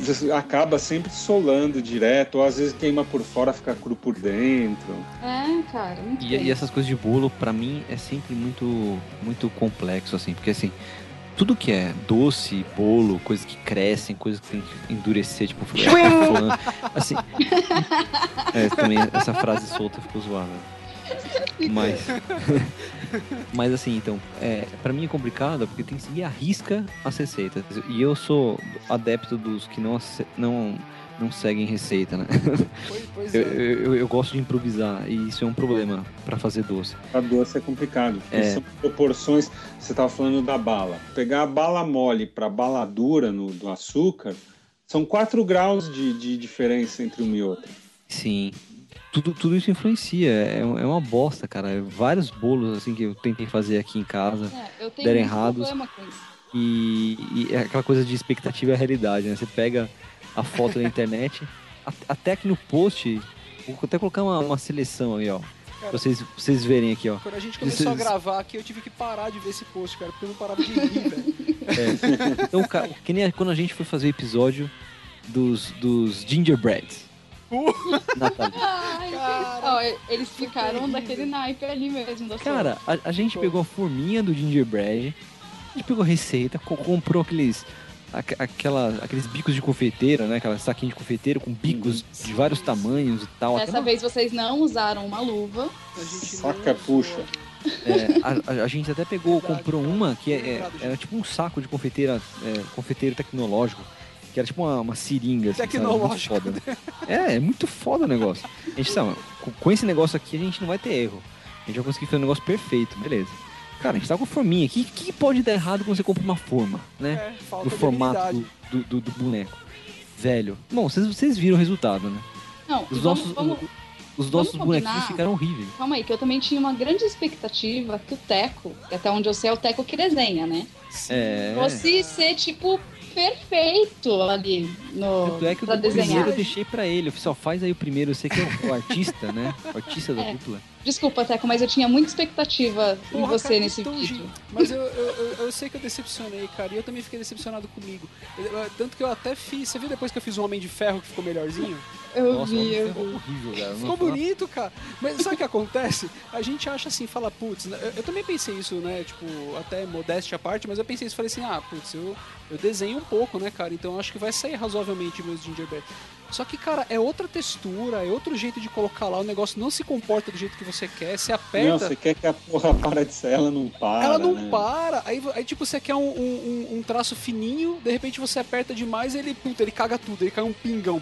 Você Acaba sempre solando direto, ou às vezes queima por fora, fica cru por dentro. É, cara, muito E, e essas coisas de bolo, pra mim, é sempre muito, muito complexo, assim, porque assim, tudo que é doce, bolo, coisas que crescem, coisas que tem que endurecer, tipo, flan, assim. É, também essa frase solta ficou zoada. Mas. Mas assim, então, é, para mim é complicado porque tem que seguir a risca as receitas. E eu sou adepto dos que não, não, não seguem receita, né? Pois, pois Eu, é. eu, eu- eu gosto de improvisar e isso é um problema pra fazer doce. A doce é complicado, porque É. são proporções. Você estava falando da bala. Pegar a bala mole para bala dura no, do açúcar, são 4 graus de, de diferença entre uma e outra. Sim. Tudo, tudo isso influencia. É, é uma bosta, cara. Vários bolos assim que eu tentei fazer aqui em casa. É, eu tenho deram errados. problema com isso. E, e é aquela coisa de expectativa e realidade, né? Você pega a foto da internet, a- até aqui no post, vou até colocar uma, uma seleção aí, ó. Pra vocês, pra vocês verem aqui, ó. Quando a gente começou a Vocês- gravar aqui, eu tive que parar de ver esse post, cara, porque eu não parava de rir, velho. É. Então, cara, que nem quando a gente foi fazer o episódio dos, dos gingerbreads. Ai, ó, eles ficaram daquele naipe ali mesmo. Da Cara, a, a gente pegou a forminha do gingerbread, a gente pegou a receita, co- comprou aqueles, aque- aquela, aqueles bicos de confeiteiro, né? Aquela saquinho de confeiteiro com bicos de vários tamanhos e tal. Dessa Aquela- vez vocês não usaram uma luva. Saca, puxa. É, a, a- a gente até pegou, comprou uma que é, é- era tipo um saco de confeiteira, é, confeiteiro tecnológico, que era tipo uma, uma seringa. Assim, sabe? Tecnológico, Muito foda. É, é muito foda o negócio. A gente sabe, com, com esse negócio aqui a gente não vai ter erro. A gente vai conseguir fazer um negócio perfeito, beleza. Cara, a gente tá com a forminha. O que, que pode dar errado quando você compra uma forma, né? É, falta do formato do, do, do boneco. Velho. Bom, vocês, vocês viram o resultado, né? Não, Os e vamos, nossos, vamos, os nossos bonequinhos ficaram horríveis. calma aí, que eu também tinha uma grande expectativa que o Teco, que até onde eu sei é o Teco que desenha, né? É. Fosse ser, tipo, perfeito ali no, Tanto é que o pra primeiro desenhar. eu deixei pra ele. Eu só faz aí o primeiro. Eu sei que é o, o artista, né? O artista da É. dupla. Desculpa, Teco, mas eu tinha muita expectativa em Porra, você cara, nesse então, vídeo. gente, Mas eu, eu, eu, sei que eu decepcionei, cara, e eu também fiquei decepcionado comigo. Tanto que eu até fiz. Você viu depois que eu fiz o Homem de Ferro que ficou melhorzinho? Eu Nossa, vi, eu ficou vi. horrível, cara. Ficou bonito, cara. Mas sabe o que acontece? A gente acha assim, fala, putz, né, eu, eu também pensei isso, né? Tipo, até modéstia à parte, mas eu pensei isso, falei assim, ah, putz, eu, eu desenho um pouco, né, cara? Então eu acho que vai sair razoavelmente meus gingerbread. Só que, cara, é outra textura, é outro jeito de colocar lá, o negócio não se comporta do jeito que você quer, você Não, aperta. você quer que a porra para de ser, ela não para. Ela não né? para, aí, aí tipo, você quer um, um, um- traço fininho, de repente você aperta demais ele, puta, ele caga tudo, ele cai um pingão,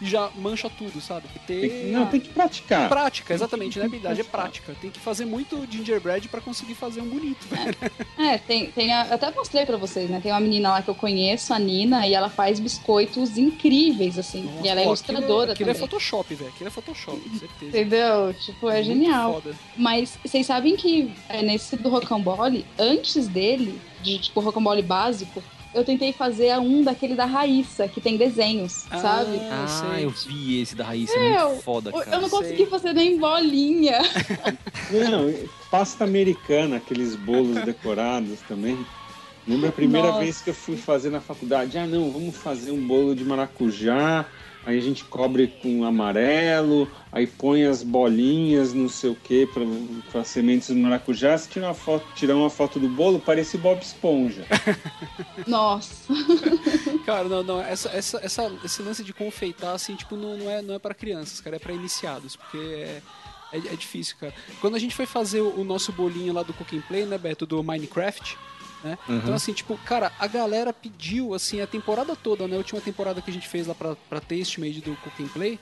já mancha tudo, sabe? Tem que ter Tem que- não, a- tem que praticar. prática, exatamente, não é habilidade, é prática. Tem que fazer muito gingerbread pra conseguir fazer um bonito, velho. É, tem, tem a, eu até mostrei pra vocês, né? Tem uma menina lá que eu conheço, a Nina, e ela faz biscoitos incríveis, assim. Nossa, e ela é pô, ilustradora aquilo, aquilo é também. Photoshop, velho. Aquilo é Photoshop, com certeza. Entendeu? Tipo, é Muito genial. foda. Mas vocês sabem que é, nesse do Rocambole, antes dele, de tipo Rocambole básico, eu tentei fazer a um daquele da Raíssa, que tem desenhos, sabe? Ah, Ah, sei. eu vi esse da Raíssa, é muito foda, Eu cara. não sei. consegui fazer nem bolinha. Não, pasta americana, aqueles bolos decorados também. Lembra a primeira Nossa. vez que eu fui fazer na faculdade? Ah, não, vamos fazer um bolo de maracujá. Aí a gente cobre com amarelo, aí põe as bolinhas, não sei o que, para as sementes do maracujá. Se tirar uma foto, tirar uma foto do bolo, parece Bob Esponja. Nossa. Cara, não, não. Essa, essa, essa, esse lance de confeitar, assim, tipo, não, não, é, não é pra crianças, cara. É pra iniciados, porque é, é, é difícil, cara. Quando a gente foi fazer o, o nosso bolinho lá do Cooking Play, né, Beto, do Minecraft, né? Então, assim, tipo, cara, a galera pediu, assim, a temporada toda, né? A última temporada que a gente fez lá pra, pra Taste Made do Cooking Play,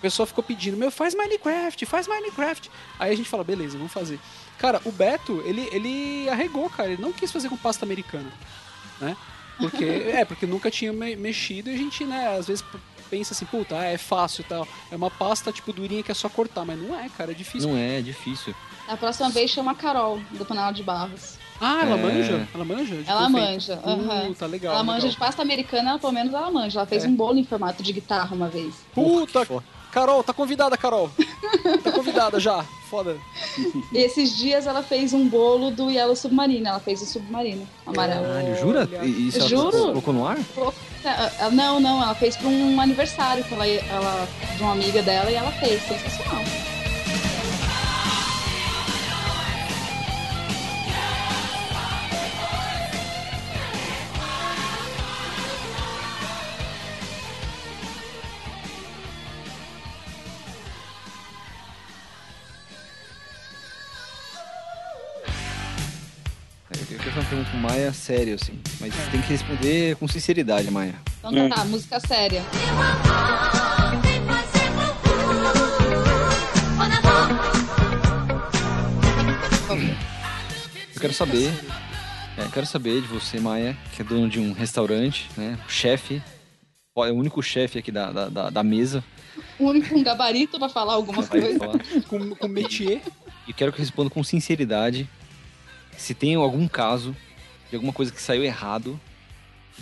pessoa ficou pedindo, meu, faz Minecraft, faz Minecraft. Aí a gente fala, beleza, vamos fazer. Cara, o Beto, ele, ele arregou, cara. Ele não quis fazer com pasta americana, né? Porque, é, porque nunca tinha me- mexido e a gente, né, às vezes pensa assim, puta, é fácil e tal. É uma pasta, tipo, durinha que é só cortar, mas não é, cara, é difícil. Não é, é difícil. A próxima vez chama a Carol, do Panela de Barros. Ah, ela É. manja? Ela manja? de Ela manja, aham. Uh, tá legal. ela manja legal. de pasta americana, ela, pelo menos ela manja. Ela fez É. um bolo em formato de guitarra uma vez. Puta, Carol, tá convidada, Carol. tá convidada já. Foda. E esses dias ela fez um bolo do Yellow Submarino. Ela fez o submarino amarelo. Caralho, jura? Olha. E- Isso ela Juro. colocou no ar? Ela- ela- Não, não, ela fez pra um aniversário que ela, ela, de uma amiga dela e ela fez. Sensacional. Maia sério, assim. Mas você tem que responder com sinceridade, Maia. Então tá, tá, música séria. Eu quero saber. É, quero saber de você, Maia, que é dono de um restaurante, né? Chefe. É o único chefe aqui da, da, da, da mesa. O único com gabarito pra falar alguma Vai coisa. falar. Com, com métier. E quero que responda com sinceridade se tem algum caso de alguma coisa que saiu errado,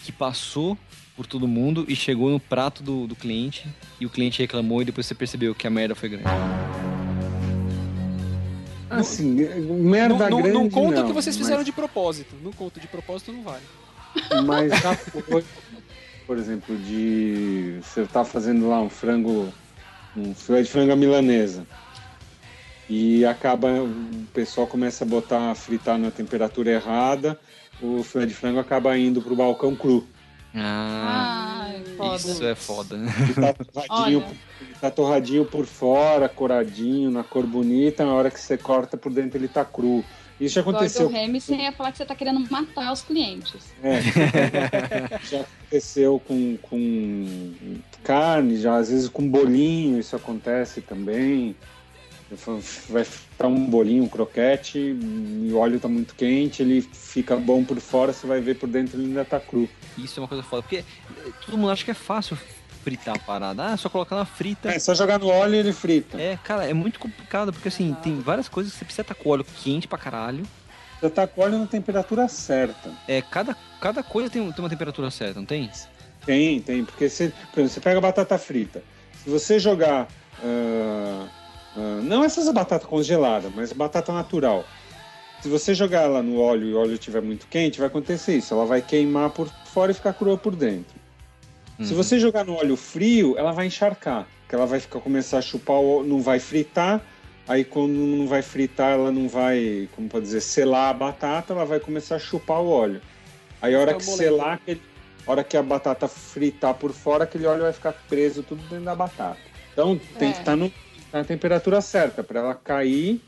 que passou por todo mundo e chegou no prato do, do cliente e o cliente reclamou e depois você percebeu que a merda foi grande. Assim, merda não, não, grande não conta não, que vocês fizeram mas- de propósito. Não conta de propósito, não vale. Mas já foi, por exemplo, de você tá fazendo lá um frango, um filé de frango à milanesa. E acaba, o pessoal começa a botar, a fritar na temperatura errada, o filé de frango acaba indo pro balcão cru. Ah, Ai, foda. isso é foda. Ele tá torradinho, ele tá torradinho por fora, coradinho, na cor bonita, na hora que você corta por dentro ele tá cru. Isso já aconteceu Gordon Ramsay ia falar que você tá querendo matar os clientes. É. já aconteceu com, com carne, já às vezes com bolinho, isso acontece também. Vai fritar um bolinho, um croquete, e o óleo tá muito quente, ele fica bom por fora, você vai ver por dentro ele ainda tá cru. Isso é uma coisa foda, porque eh, todo mundo acha que é fácil fritar a parada. Ah, é só colocar na frita. É só jogar no óleo e ele frita. É, cara, é muito complicado, porque assim, tem várias coisas que você precisa estar com o óleo quente pra caralho. Você tá com o óleo na temperatura certa. É, cada, cada coisa tem, tem uma temperatura certa, não tem? Tem, tem, porque você, por exemplo, você pega a batata frita. Se você jogar. ah, ah, não essas batatas congeladas, mas batata natural. Se você jogar ela no óleo e o óleo estiver muito quente, vai acontecer isso. Ela vai queimar por fora e ficar crua por dentro. Se Uhum. você jogar no óleo frio, ela vai encharcar. Porque ela vai ficar, começar a chupar, o, óleo, não vai fritar. Aí quando não vai fritar, ela não vai, como pode dizer, selar a batata, ela vai começar a chupar o óleo. Aí a hora Fica que selar, aquele, a hora que a batata fritar por fora, aquele óleo vai ficar preso tudo dentro da batata. Então tem É. que estar na temperatura certa para ela cair,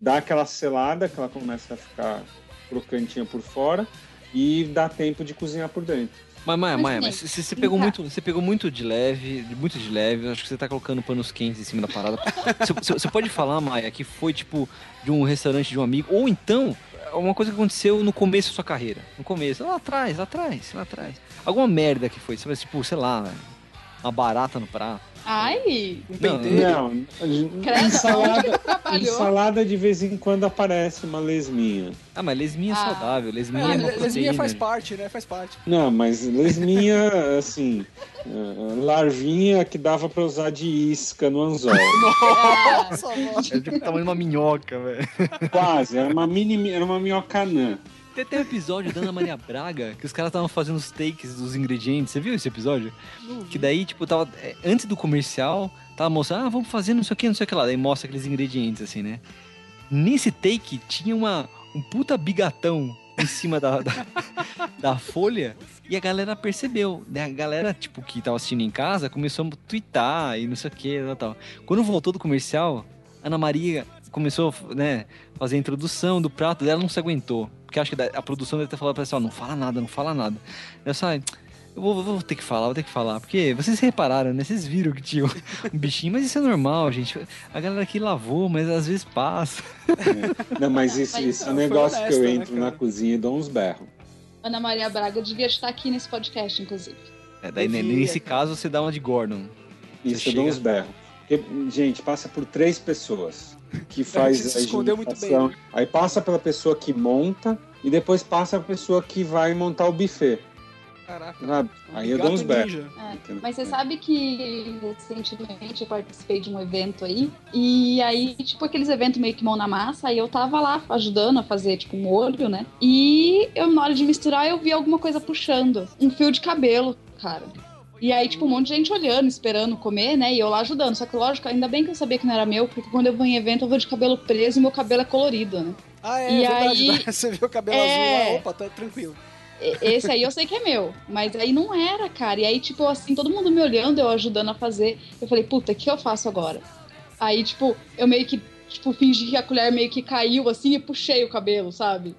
dar aquela selada, que ela começa a ficar crocantinha por fora e dá tempo de cozinhar por dentro. Mas, Maia, Maia, mas você, você pegou muito, você pegou muito de leve, muito de leve. Acho que você tá colocando panos quentes em cima da parada. Você- Você você pode falar, Maia, que foi tipo de um restaurante de um amigo, ou então uma coisa que aconteceu no começo da sua carreira. No começo, lá atrás, lá atrás, lá atrás. Alguma merda que foi, sabe, tipo, sei lá, uma barata no prato. Ai, Um Não, penteiro. Não, credo, ensalada de vez em quando aparece uma lesminha. Ah, mas lesminha é Ah. saudável, lesminha É, é, lesminha proteína. faz parte, né? Faz parte. Não, mas lesminha, assim, eh, larvinha que dava pra usar de isca no anzol. Ah, Nossa. É tipo o tamanho de uma minhoca, velho. Quase, era uma mini, era uma minhocanã. Tem até um episódio da Ana Maria Braga que os caras estavam fazendo os takes dos ingredientes. Você viu esse episódio? Que daí, tipo, tava. é, Antes do comercial, tava mostrando, ah, vamos fazer não sei o que, não sei o que lá. Daí mostra aqueles ingredientes, assim, né? Nesse take tinha uma, um puta bigatão em cima da, da, da folha e a galera percebeu. Né? A galera, tipo, que tava assistindo em casa começou a twittar e não sei o que tal, tal. Quando voltou do comercial, Ana Maria começou, né, fazer a introdução do prato dela, não se aguentou. Porque acho que a produção deve ter falado pra ela assim, ó, não fala nada, não fala nada. Eu só, Eu vou, vou ter que falar, vou ter que falar. Porque vocês repararam, né? Vocês viram que tinha um bichinho, mas isso é normal, gente. A galera aqui lavou, mas às vezes passa. Não, mas isso, Mas isso é um negócio honesta, que eu né, entro na cara? cozinha e dou uns berros. Ana Maria Braga devia estar aqui nesse podcast, inclusive. É, daí, né, Devia, nesse caso, você dá uma de Gordon. Isso Você eu dou chega- uns berros. Porque, gente, passa por três pessoas que faz a escondeu muito higienização. bem. Aí passa pela pessoa que monta e depois passa a pessoa que vai montar o buffet. Caraca. Sabe? Aí eu dou uns berros. É? Mas você sabe que recentemente eu participei de um evento aí, e aí, tipo, aqueles eventos meio que mão na massa, aí eu tava lá ajudando a fazer, tipo, um molho, né? E eu, na hora de misturar, eu vi alguma coisa puxando. Um fio de cabelo, cara. E aí, tipo, um monte de gente olhando, esperando comer, né? E eu lá ajudando. Só que, lógico, ainda bem que eu sabia que não era meu, porque quando eu vou em evento, eu vou de cabelo preso e meu cabelo é colorido, né? Ah, é, E verdade. aí- Você viu o cabelo É. azul lá, opa, tá tranquilo. Esse aí eu sei que é meu, mas aí não era, cara. E aí, tipo, assim, todo mundo me olhando, eu ajudando a fazer. Eu falei, puta, o que eu faço agora? Aí, tipo, eu meio que, tipo, fingi que a colher meio que caiu, assim, e puxei o cabelo, sabe?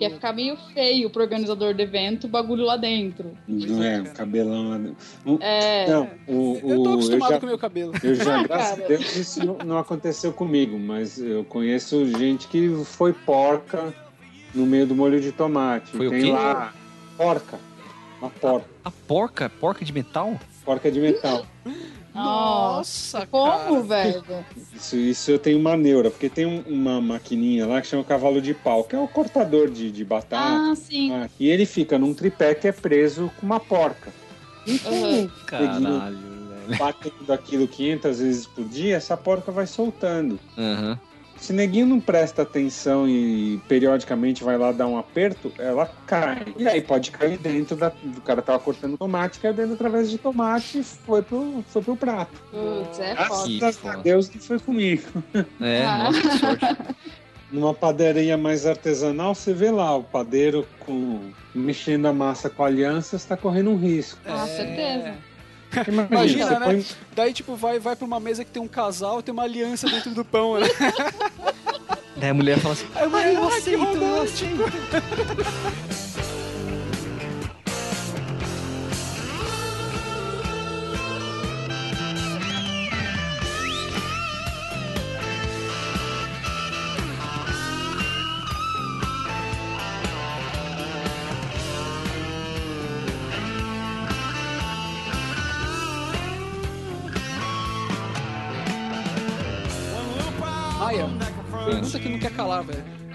Que ia ficar meio feio pro organizador do evento, o bagulho lá dentro. Não é, um cabelão lá dentro. É. Não, o, Eu tô o- acostumado já- com o meu cabelo. Eu já, Ah, graças a Deus, isso não, não aconteceu comigo, mas eu conheço gente que foi porca no meio do molho de tomate. Foi o Tem quê? lá porca. Uma porca. A porca? Porca de metal? Porca de metal. Nossa, Como, cara. velho? Isso, isso eu tenho uma neura, porque tem um- uma maquininha lá que chama cavalo de pau, que é o cortador de, de batata. Ah, sim. Ah, E ele fica num tripé que é preso com uma porca. Então, Uhum. Caralho, velho. batendo aquilo 500 vezes por dia, essa porca vai soltando. Aham. Se neguinho não presta atenção e periodicamente vai lá dar um aperto, ela cai. E aí pode cair dentro da. O cara tava cortando tomate, caiu dentro através de tomate e foi pro, foi pro prato. Putz, é foda. Que Graças a foda. Deus não foi comigo. É, Ah. nossa, que sorte. Numa padaria mais artesanal, você vê lá o padeiro com mexendo a massa com alianças, tá correndo um risco. Com certeza. Imagina, né? põe- Daí, tipo, vai, vai pra uma mesa que tem um casal e tem uma aliança dentro do pão, né? Daí a mulher fala assim: Aí, Ai, eu "Ai, que aceito, eu romântico." aceito.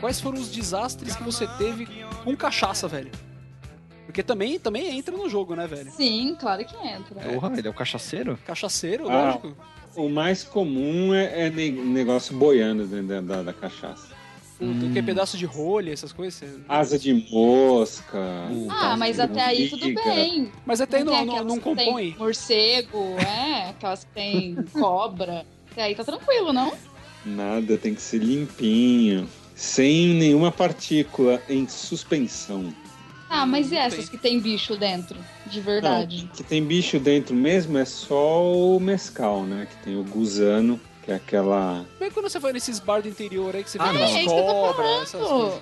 Quais foram os desastres que você teve com cachaça, velho? Porque também, também entra no jogo, né, velho? Sim, claro que entra. Porra, ele é o cachaceiro? Cachaceiro, Ah. lógico. O mais comum é, é ne- negócio boiando dentro da, da- cachaça. Puta, o que? Pedaço de rolha, essas coisas. Asa de mosca. Ah, mas até aí tudo bem. Mas até aí tem não, não, não compõe. Morcego, é, aquelas que tem cobra. Até aí tá tranquilo, não? Nada, tem que ser limpinho. Sem nenhuma partícula em suspensão. Ah, mas e essas que tem bicho dentro? De verdade. Não, que tem bicho dentro mesmo é só o mescal, né? Que tem o gusano, que é aquela. Bem quando você vai nesses bar do interior aí que você Ah, vê É eu tô cobras, essas coisas.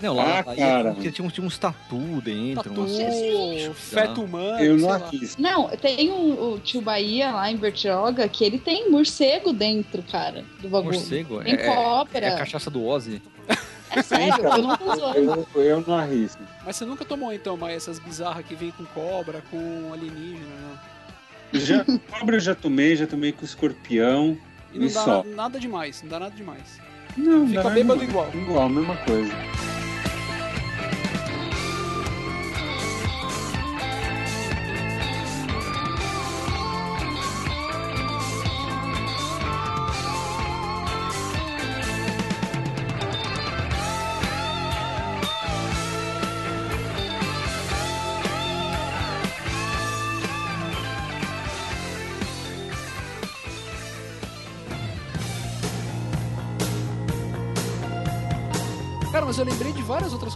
Não, lá, Ah, cara. porque tinha, uns- tinha uns tatu dentro. Tatu, umas- feto humano, Eu não arrisco. Não, tem um, o tio Bahia lá em Bertioga que ele tem morcego dentro, cara, do bagulho. Morcego? Tem é, cobra. é a cachaça do Ozzy. É sério, eu não tô zoando. Eu, eu não arrisco. Mas você nunca tomou então, Maia, essas bizarras que vem com cobra, com alienígena, não? Já, cobra eu já tomei, já tomei com escorpião. E não E dá só. na- nada demais, não dá nada demais. Não, Fica dá bêbado igual. Igual, mesma coisa.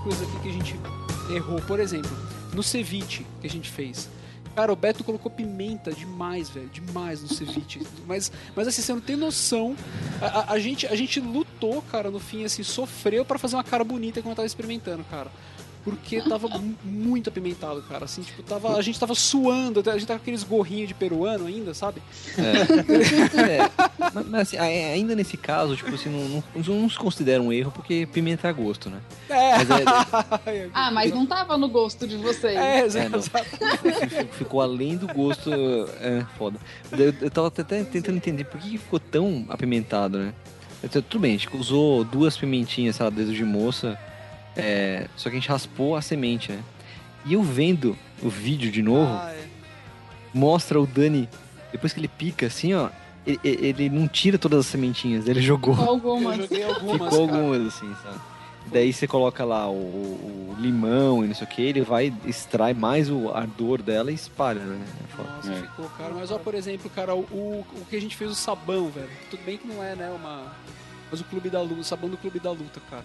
Coisas aqui que a gente errou. Por exemplo, no ceviche que a gente fez. Cara, o Beto colocou pimenta demais, velho. Demais no ceviche. Mas, mas assim, você não tem noção. A, a- a gente, a gente lutou, cara, no fim, assim, sofreu pra fazer uma cara bonita quando eu tava experimentando, cara. Porque tava mu- muito apimentado, cara. Assim, tipo, tava, a gente tava suando, a gente tava com aqueles gorrinhos de peruano ainda, sabe? É, mas, mas, assim, a- ainda nesse caso, tipo assim, não, não, não se considera um erro porque pimenta é gosto, né? É. Mas é, Ah, mas não tava no gosto de vocês. É, É, exato. não. Ficou- Ficou além do gosto. É, foda. Eu, eu tava até tentando entender por que ficou tão apimentado, né? Tudo bem, a gente usou duas pimentinhas, sei lá, dedo de moça. É, só que a gente raspou a semente, né? E eu vendo o vídeo de novo, Ah, é. mostra o Dani, depois que ele pica assim, ó. Ele, ele não tira todas as sementinhas, ele jogou. Algumas. joguei algumas, Ficou cara. algumas, assim, sabe? Daí você coloca lá o, o- limão e não sei o que, ele vai, extrai mais o ardor dela e espalha, né? É. Nossa, É. ficou, cara. Mas ó, por exemplo, cara, o, o, o que a gente fez o sabão, velho. Tudo bem que não é, né, uma. Mas o Clube da Luta, o sabão do Clube da Luta, cara.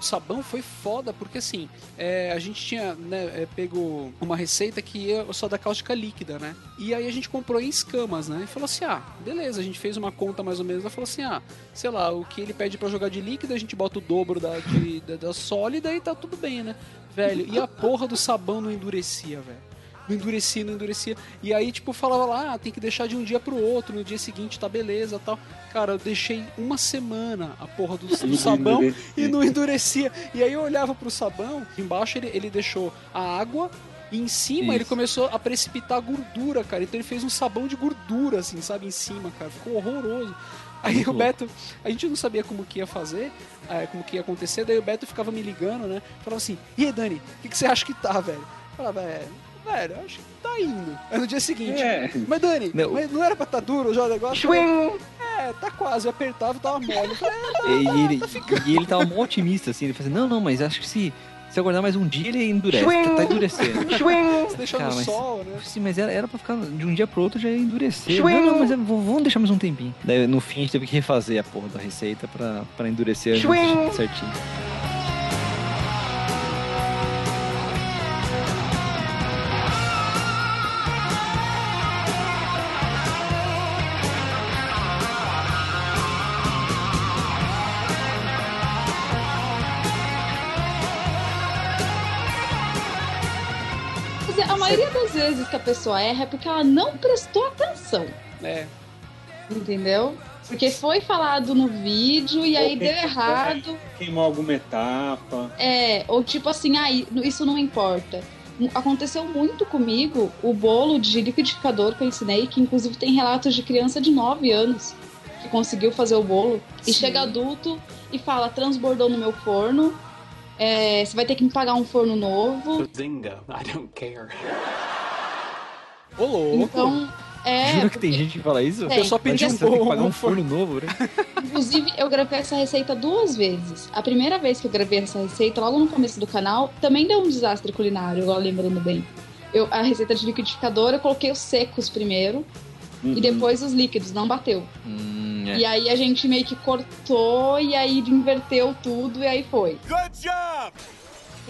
O sabão foi foda, porque assim, é, a gente tinha, né, é, pego uma receita que ia só da cáustica líquida, né? E aí a gente comprou em escamas, né? E falou assim: ah, beleza, a gente fez uma conta mais ou menos. Ela falou assim: ah, sei lá, o que ele pede pra jogar de líquida, a gente bota o dobro da, de- da, da sólida e tá tudo bem, né? Velho, e a porra do sabão não endurecia, velho. Não endurecia, não endurecia. E aí, tipo, falava lá, ah, tem que deixar de um dia pro outro, no dia seguinte tá beleza tal. Cara, eu deixei uma semana a porra do, do sabão e não endurecia. E aí eu olhava pro sabão, embaixo ele, ele deixou a água e em cima Isso. ele começou a precipitar gordura, cara. Então ele fez um sabão de gordura, assim, sabe, em cima, cara. Ficou horroroso. Aí Muito o Beto, a gente não sabia como que ia fazer, é, como que ia acontecer, daí o Beto ficava me ligando, né? Falava assim, e aí, Dani, o que, que você acha que tá, velho? Eu falava, é, velho, acho que tá indo. Aí no dia seguinte, É. mas Dani, Não. mas não era pra tá duro já o negócio? Swing! É, tá quase, eu apertava e tava mole. Falei, é, tá, E, e ele, tá e ele tava mó otimista, assim, ele falou assim, não, não, mas acho que se, se aguardar mais um dia ele endurece, tá, tá endurecendo. Você deixou Cara, no mas- sol, né? Sim, mas era, era pra ficar de um dia pro outro já ia endurecer. Não, não, mas é, vamos deixar mais um tempinho. Daí no fim a gente teve que refazer a porra da receita pra, pra endurecer certinho. Pessoa erra é porque ela não prestou atenção, É, entendeu? Porque foi falado no vídeo e aí Ou deu pensou, errado. Queimou alguma etapa. É, ou tipo assim, ah, isso não importa. Aconteceu muito comigo o bolo de liquidificador que eu ensinei, que inclusive tem relatos de criança de 9 anos que conseguiu fazer o bolo. E Sim. chega adulto e fala: transbordou no meu forno, é, você vai ter que me pagar um forno novo. Zinga, I don't care. Ô louco. Então, é. Jura que tem gente que fala isso? Tem, Eu só pedi um bom pagar um forno. novo, né? Inclusive, eu gravei essa receita duas vezes. A primeira vez que eu gravei essa receita, logo no começo do canal, também deu um desastre culinário, agora lembrando bem. Eu, a receita de liquidificador, eu coloquei os secos primeiro Uhum. e depois os líquidos, não bateu. Hum, é. E aí a gente meio que cortou e aí inverteu tudo e aí foi. Eu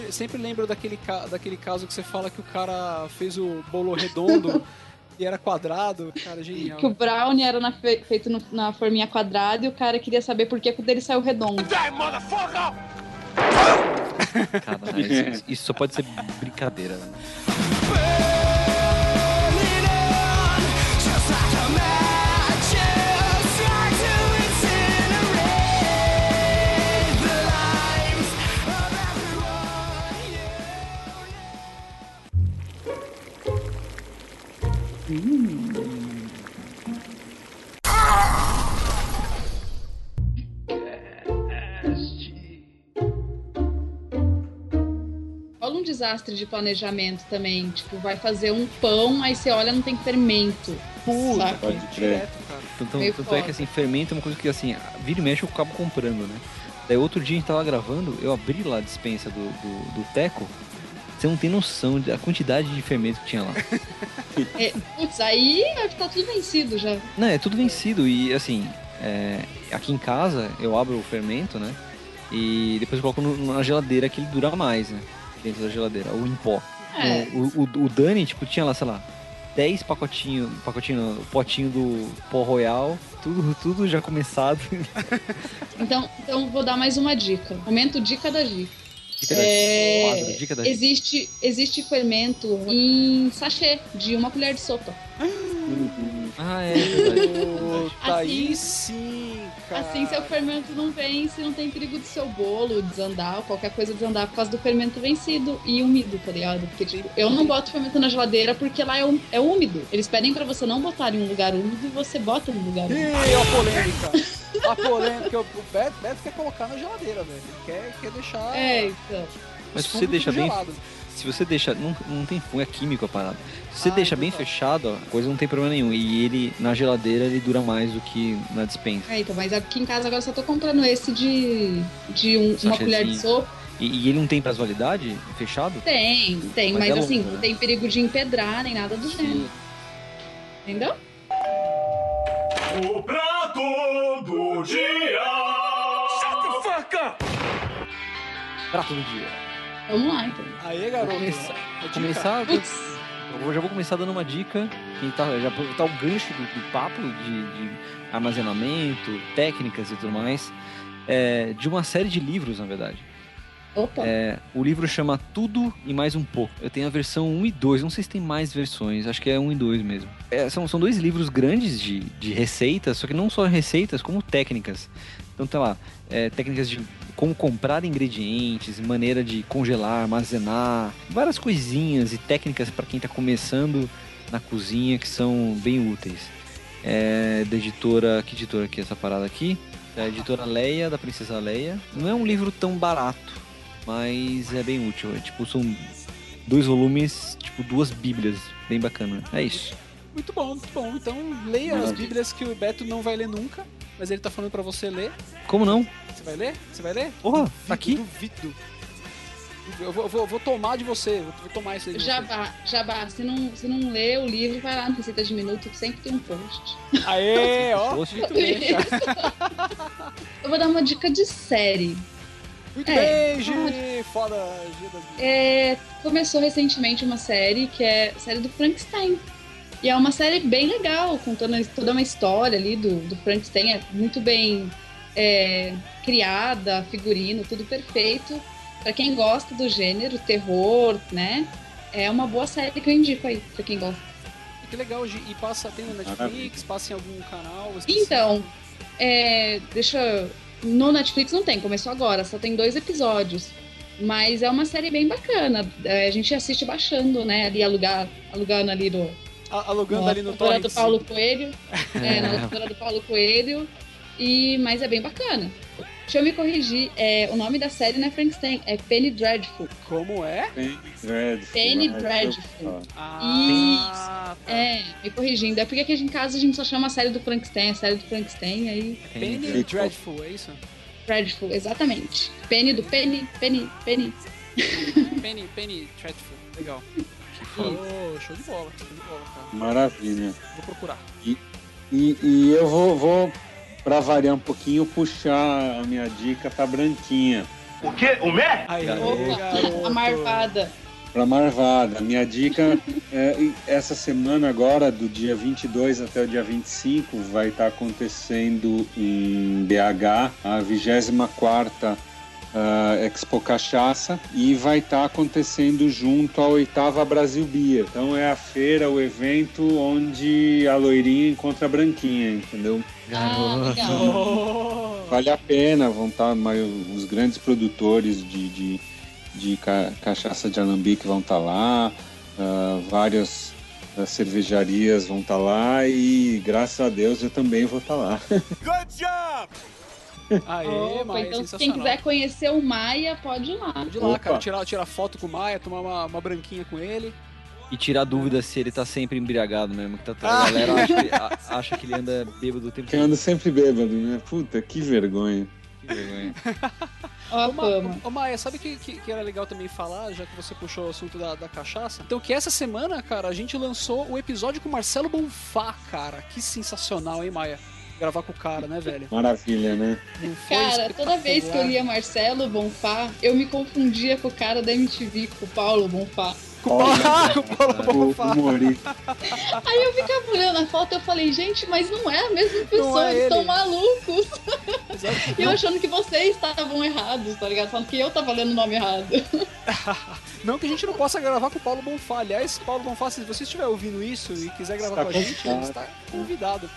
sempre lembro daquele, ca- daquele caso que você fala que o cara fez o bolo redondo e era quadrado. Cara, genial. Que o brownie era na fe- feito no- na forminha quadrada e o cara queria saber por que que o dele saiu redondo. Caralho, isso, isso só pode ser brincadeira. Né? Rola um desastre de planejamento também. Tipo, vai fazer um pão, aí você olha não tem fermento. Puta? Pode crer. direto, cara. Tanto, é que assim, fermento é uma coisa que assim, vira e mexe eu acabo comprando, né? Daí outro dia a gente tava gravando, eu abri lá a dispensa do, do, do Teco, você não tem noção da quantidade de fermento que tinha lá. É, putz, aí tá tudo vencido já. Não, é tudo vencido e assim, é, aqui em casa eu abro o fermento, né? E depois eu coloco no- na geladeira que ele dura mais, né? Dentro da geladeira, ou em pó. É. O, o, o Dani, tipo, tinha lá, sei lá, 10 pacotinhos, pacotinho, potinho do pó royal, tudo, tudo já começado. Então, então vou dar mais uma dica. Momento dica da dica. Dica da É, quadro, dica da existe, existe fermento em sachê de uma colher de sopa. Ah, é verdade. Puta, aí Assim- sim, cara. Assim, seu fermento não vence, não tem perigo do seu bolo desandar ou qualquer coisa desandar por causa do fermento vencido e úmido, tá ligado? Porque, tipo, eu não boto fermento na geladeira porque lá é, ú- é úmido. Eles pedem pra você não botar em um lugar úmido e você bota em um lugar úmido. Ih, a polêmica. A polêmica, o Beto, Beto quer colocar na geladeira, velho. Ele quer, quer deixar. É, então. Mas se você deixa bem. gelado. Se você deixa. Não, não tem fungo, é químico a parada. Se você Ah, deixa bem tá. fechado, ó, a coisa não tem problema nenhum. E ele, na geladeira, ele dura mais do que na dispensa. É, então, mas aqui em casa agora eu só tô comprando esse de, de um- uma colher de sopa. E, e ele não tem prazo de validade fechado? Tem, tem, Mas mas, é assim, longo, não né? tem perigo de empedrar nem nada do gênero. Entendeu? O prato do dia. Shut the fuck up! Prato do dia. Vamos lá, então. Aê, garoto. Começar-. Começar. Eu já vou começar dando uma dica. Que tá, já botar o gancho do, do papo de, de armazenamento, técnicas e tudo mais. é, de uma série de livros, na verdade. opa. É, o livro chama Tudo e Mais Um Pouco. Eu tenho a versão 1 e 2, não sei se tem mais versões, acho que é 1 e 2 mesmo. É, são, são dois livros grandes de, de receitas, só que não só receitas, como técnicas. Então tá lá, é, técnicas de como comprar ingredientes, maneira de congelar, armazenar, várias coisinhas e técnicas para quem está começando na cozinha que são bem úteis. É da editora, que editora que é essa parada aqui? Da editora Leia, da Princesa Leia. Não é um livro tão barato, mas é bem útil. É, tipo, são dois volumes, tipo duas bíblias, bem bacana. É isso. Muito bom, muito bom. Então leia as Maravilha. bíblias que o Beto não vai ler nunca, mas ele tá falando pra você ler. Como não? Você vai ler? Você vai ler? Porra, tá aqui? Duvido. Eu vou, vou- vou tomar de você, vou, tomar isso aí de você. Jabá, Jabá, se não, se não lê o livro, vai lá no Receita de Minuto, que sempre tem um post. Aê, ó. Post. Muito bem. Eu vou dar uma dica de série. Muito É. bem, Gi. Foda, Gi. É, começou recentemente uma série que é a série do Frankenstein. E é uma série bem legal, contando toda uma história ali do, do Frankenstein. É muito bem é, criada, figurino, tudo perfeito. Pra quem gosta do gênero, terror, né? É uma boa série que eu indico aí, pra quem gosta. Que legal. E passa, tem no Netflix, passa em algum canal. específico? Então, é, deixa. No Netflix não tem, começou agora, só tem dois episódios. Mas é uma série bem bacana. É, a gente assiste baixando, né? Ali alugar, alugando ali do. Alugando ali no locadora torrent. do Paulo Coelho. É, na locadora do Paulo Coelho. E, mas é bem bacana. Deixa eu me corrigir. É, o nome da série não é Frankenstein, é Penny Dreadful. Como é? Penny Dreadful. Penny Ah, Dreadful. Ah, tá. É, me corrigindo. É porque aqui em casa a gente só chama a série do Frankenstein, a série do Frankenstein, aí Penny Dreadful. Dreadful, é isso? Dreadful, exatamente. Penny do Penny, Penny, Penny. Penny, Penny Dreadful. Legal. Show de bola, show de bola, cara. Maravilha. Vou procurar. E, e eu vou, vou para variar um pouquinho, puxar a minha dica pra Branquinha. O quê? O Mé? Opa, a Marvada. Pra Marvada. Minha dica é e essa semana agora, do dia 22 até o dia 25, vai estar acontecendo em BH a 24ª ah, Expo Cachaça e vai estar acontecendo junto à oitava Brasil Bia. Então é a feira, o evento onde a loirinha encontra a branquinha, entendeu? Ah. Vale a pena, vão estar mai- os grandes produtores de, de, de ca- cachaça de alambique vão estar lá, ah, várias ah, cervejarias vão estar lá e graças a Deus eu também vou estar lá. Good job! Aê, Opa, Maia, então, quem quiser conhecer o Maia, pode ir lá. Pode ir lá, Opa. cara, tirar, tirar foto com o Maia, tomar uma, uma branquinha com ele. E tirar dúvida se ele tá sempre embriagado mesmo. Que tá, Ah. A galera acha que, a- acha que ele anda bêbado o tempo Que eu ando sempre bêbado, né? Puta, que vergonha. Que vergonha. Ô, Ma- ô, Maia, sabe que, que, que era legal também falar, já que você puxou o assunto da, da cachaça? Então, que essa semana, cara, a gente lançou o episódio com o Marcelo Bonfá, cara. Que sensacional, hein, Maia? Gravar com o cara, né, velho? Maravilha, né? Cara, toda vez que eu lia Marcelo Bonfá, eu me confundia com o cara da MTV, com o Paulo Bonfá. Com o Paulo, com o Paulo O Bonfá. Aí eu ficava olhando a foto e eu falei, gente, mas não é a mesma pessoa, é eles ele. estão malucos. E eu achando que vocês estavam errados, tá ligado? Falando que eu tava lendo o nome errado. Não que a gente não possa gravar com o Paulo Bonfá. Aliás, Paulo Bonfá, se você estiver ouvindo isso e quiser gravar Está com a gente, convidado. está convidado.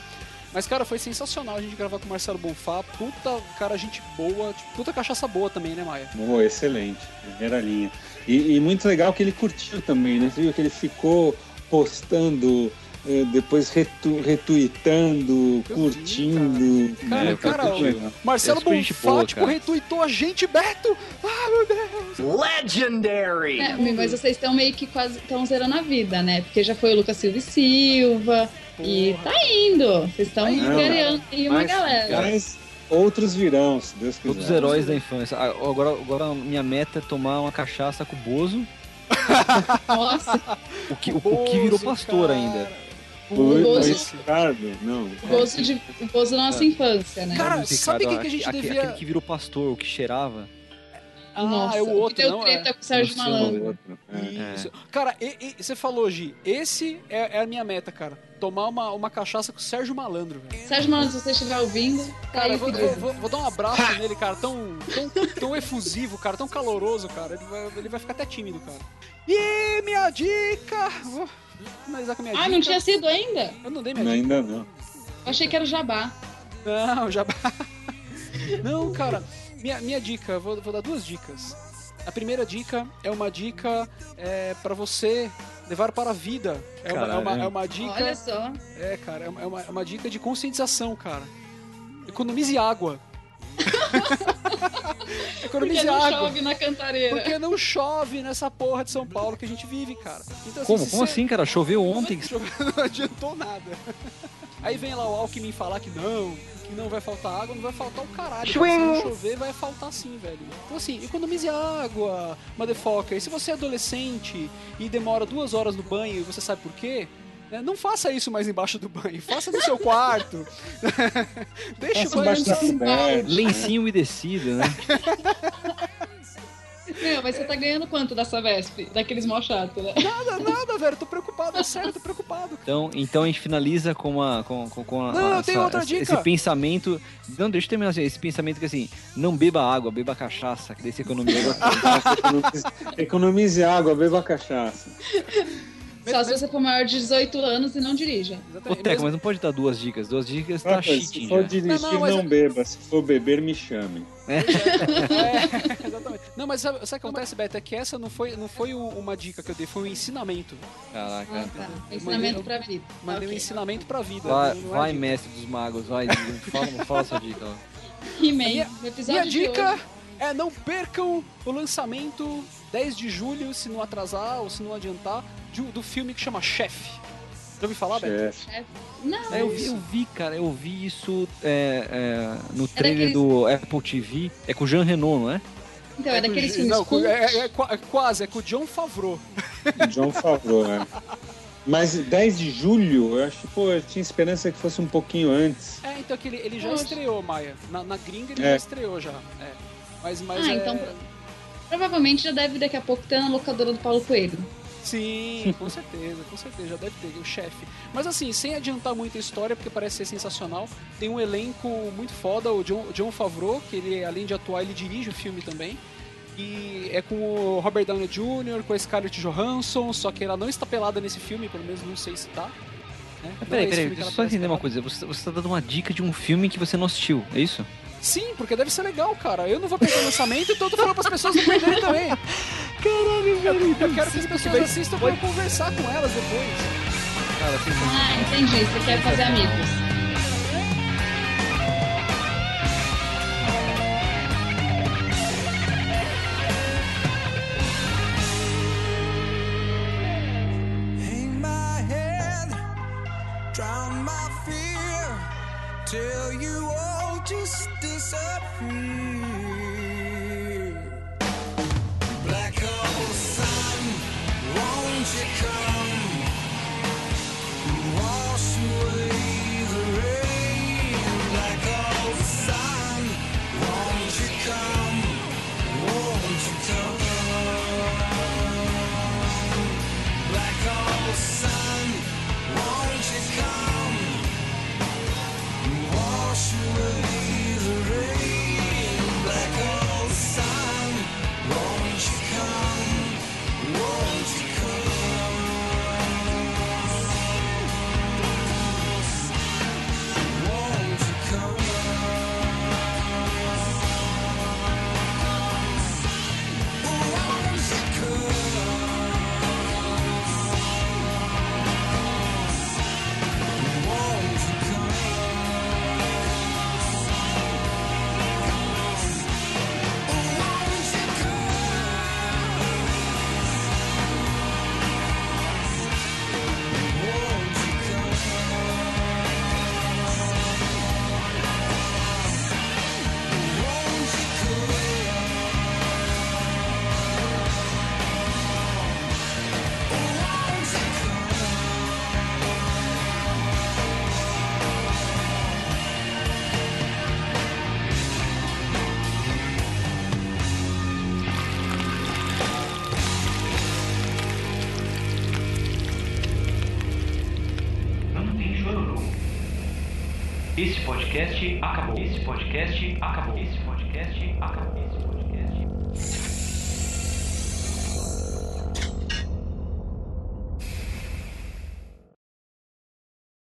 Mas, cara, foi sensacional a gente gravar com o Marcelo Bonfá. Puta, cara, gente boa. tipo, Puta cachaça boa também, né, Maia? Oh, excelente, primeira linha. E, e muito legal que ele curtiu também, né? Você viu que ele ficou postando, depois retu, retuitando, Eu vi, curtindo. Cara, né? Cara, legal. Marcelo É Bonfá, tipo, retuitou a gente, Beto! Ah, meu Deus! Legendary! É, mas vocês estão meio que quase estão zerando a vida, né? Porque já foi o Lucas Silva e Silva. E Porra. tá indo. Vocês estão Tá ganhando aí uma Mas- galera. Mas outros virão, se Deus quiser. Todos os heróis da infância. Ah, Agora, agora minha meta é tomar uma cachaça com o Bozo. Nossa, O que, o, o que virou pastor cara. ainda. O o Bozo, Ricardo, não. o Bozo, de, o Bozo da nossa infância, né? Cara, sabe quem que a gente aque- devia- Aquele que virou pastor, o que cheirava. Ah, Nossa, é o que outro, deu não treta é? com o Sérgio o. Malandro. Outro, é. Isso. Cara, e- e- você falou, Gi, esse é, é a minha meta, cara. Tomar uma, uma cachaça com o Sérgio Malandro, velho. Sérgio Malandro, se você estiver ouvindo, tá Cara, aí eu o vou, pedido. vou- vou- vou dar um abraço nele, cara, tão, tão, tão efusivo, cara, tão caloroso, cara. Ele vai, ele vai ficar até tímido, cara. E minha dica! Finalizar com a minha Ah, dica. não tinha sido ainda? Eu não dei minha Não, dica. ainda não. Eu achei que era o Jabá. Não, já. Não, cara, minha, minha dica, vou, vou dar duas dicas. A primeira dica é uma dica é, para você levar para a vida. É uma, é uma, é uma dica. Olha só. É, cara, é uma, é uma- é uma dica de conscientização, cara. Economize água. Porque Economize não água. chove na cantareira. Porque não chove nessa porra de São Paulo que a gente vive, cara. Então, Como? se Como você- assim, cara? Choveu ontem. Não adiantou nada. Aí vem lá o Alckmin falar que não, que não vai faltar água, não vai faltar o caralho. cara. Se não chover, vai faltar sim, velho. Então assim, economize água, motherfucker. E se você é adolescente e demora duas horas no banho e você sabe por quê, não faça isso mais embaixo do banho. Faça no seu quarto. Deixa Passa o banho embaixo da coberta. Lencinho umedecido, né? Meu, mas você tá ganhando quanto da Savesp? Daqueles mó chato, né? Nada, nada, velho. Tô preocupado, é sério, tô preocupado. Então, então a gente finaliza com uma. Com, com, com a- Não, eu essa- tenho outra esse- dica. Esse pensamento. Não, deixa eu terminar assim, esse pensamento que assim, não beba água, beba cachaça, que daí você economiza. Economize, economize água, beba cachaça. Só se você for maior de 18 anos e não dirija. Ô, Exatamente. Teco, Mesmo- mas não pode dar duas dicas. Duas dicas tá cheating se for já. dirigir, Não, não, não, é- beba. Se for beber, me chame. É, exatamente. Não, mas sabe, sabe o que acontece, Beto? É que essa não foi, não foi uma dica que eu dei, foi um ensinamento. Caraca. Ah, tá. Ensinamento pra vida. Mandei um Ok. ensinamento pra vida. Vai, não- não é vai mestre dos magos, vai. Fala, fala sua dica. He-Man, Minha- episódio dica é não percam o lançamento 10 de julho, se não atrasar ou se não adiantar, de- do filme que chama Chef. Já ouviu falar, Beto? Chefe. Não, É, eu, vi, eu vi, cara, eu vi isso é, é, no trailer daqueles- do Apple TV. É com o Jean Renault, não é? então é com daqueles filmes não, com- é, é- é qua- é quase, é com o John Favreau. John Favreau, né? Mas 10 de julho, eu acho que, pô, eu tinha esperança que fosse um pouquinho antes. É, então que ele, ele já estreou, Maia. Na, na gringa ele É. já estreou já. É. Mas, mas Ah, é... então- Provavelmente já deve daqui a pouco ter na locadora do Paulo Coelho. Sim, com certeza, com certeza, já deve ter, o chefe. Mas assim, sem adiantar muito a história, porque parece ser sensacional, tem um elenco muito foda, o John, John Favreau, que ele, além de atuar, ele dirige o filme também. E é com o Robert Downey Jr., com a Scarlett Johansson, só que ela não está pelada nesse filme, pelo menos não sei se tá. Né? Mas Não é peraí, peraí, deixa eu só entender uma coisa. Você, você tá dando uma dica de um filme que você não assistiu, é isso? Sim, porque deve ser legal, cara. Eu não vou perder o lançamento, então eu tô falando pras pessoas não perderem também. Caralho, velho. Eu quero que as pessoas assistam pra eu conversar com elas depois. Cara, assim, Ah, entendi. Você quer fazer amigos. Podcast acabou. Esse podcast.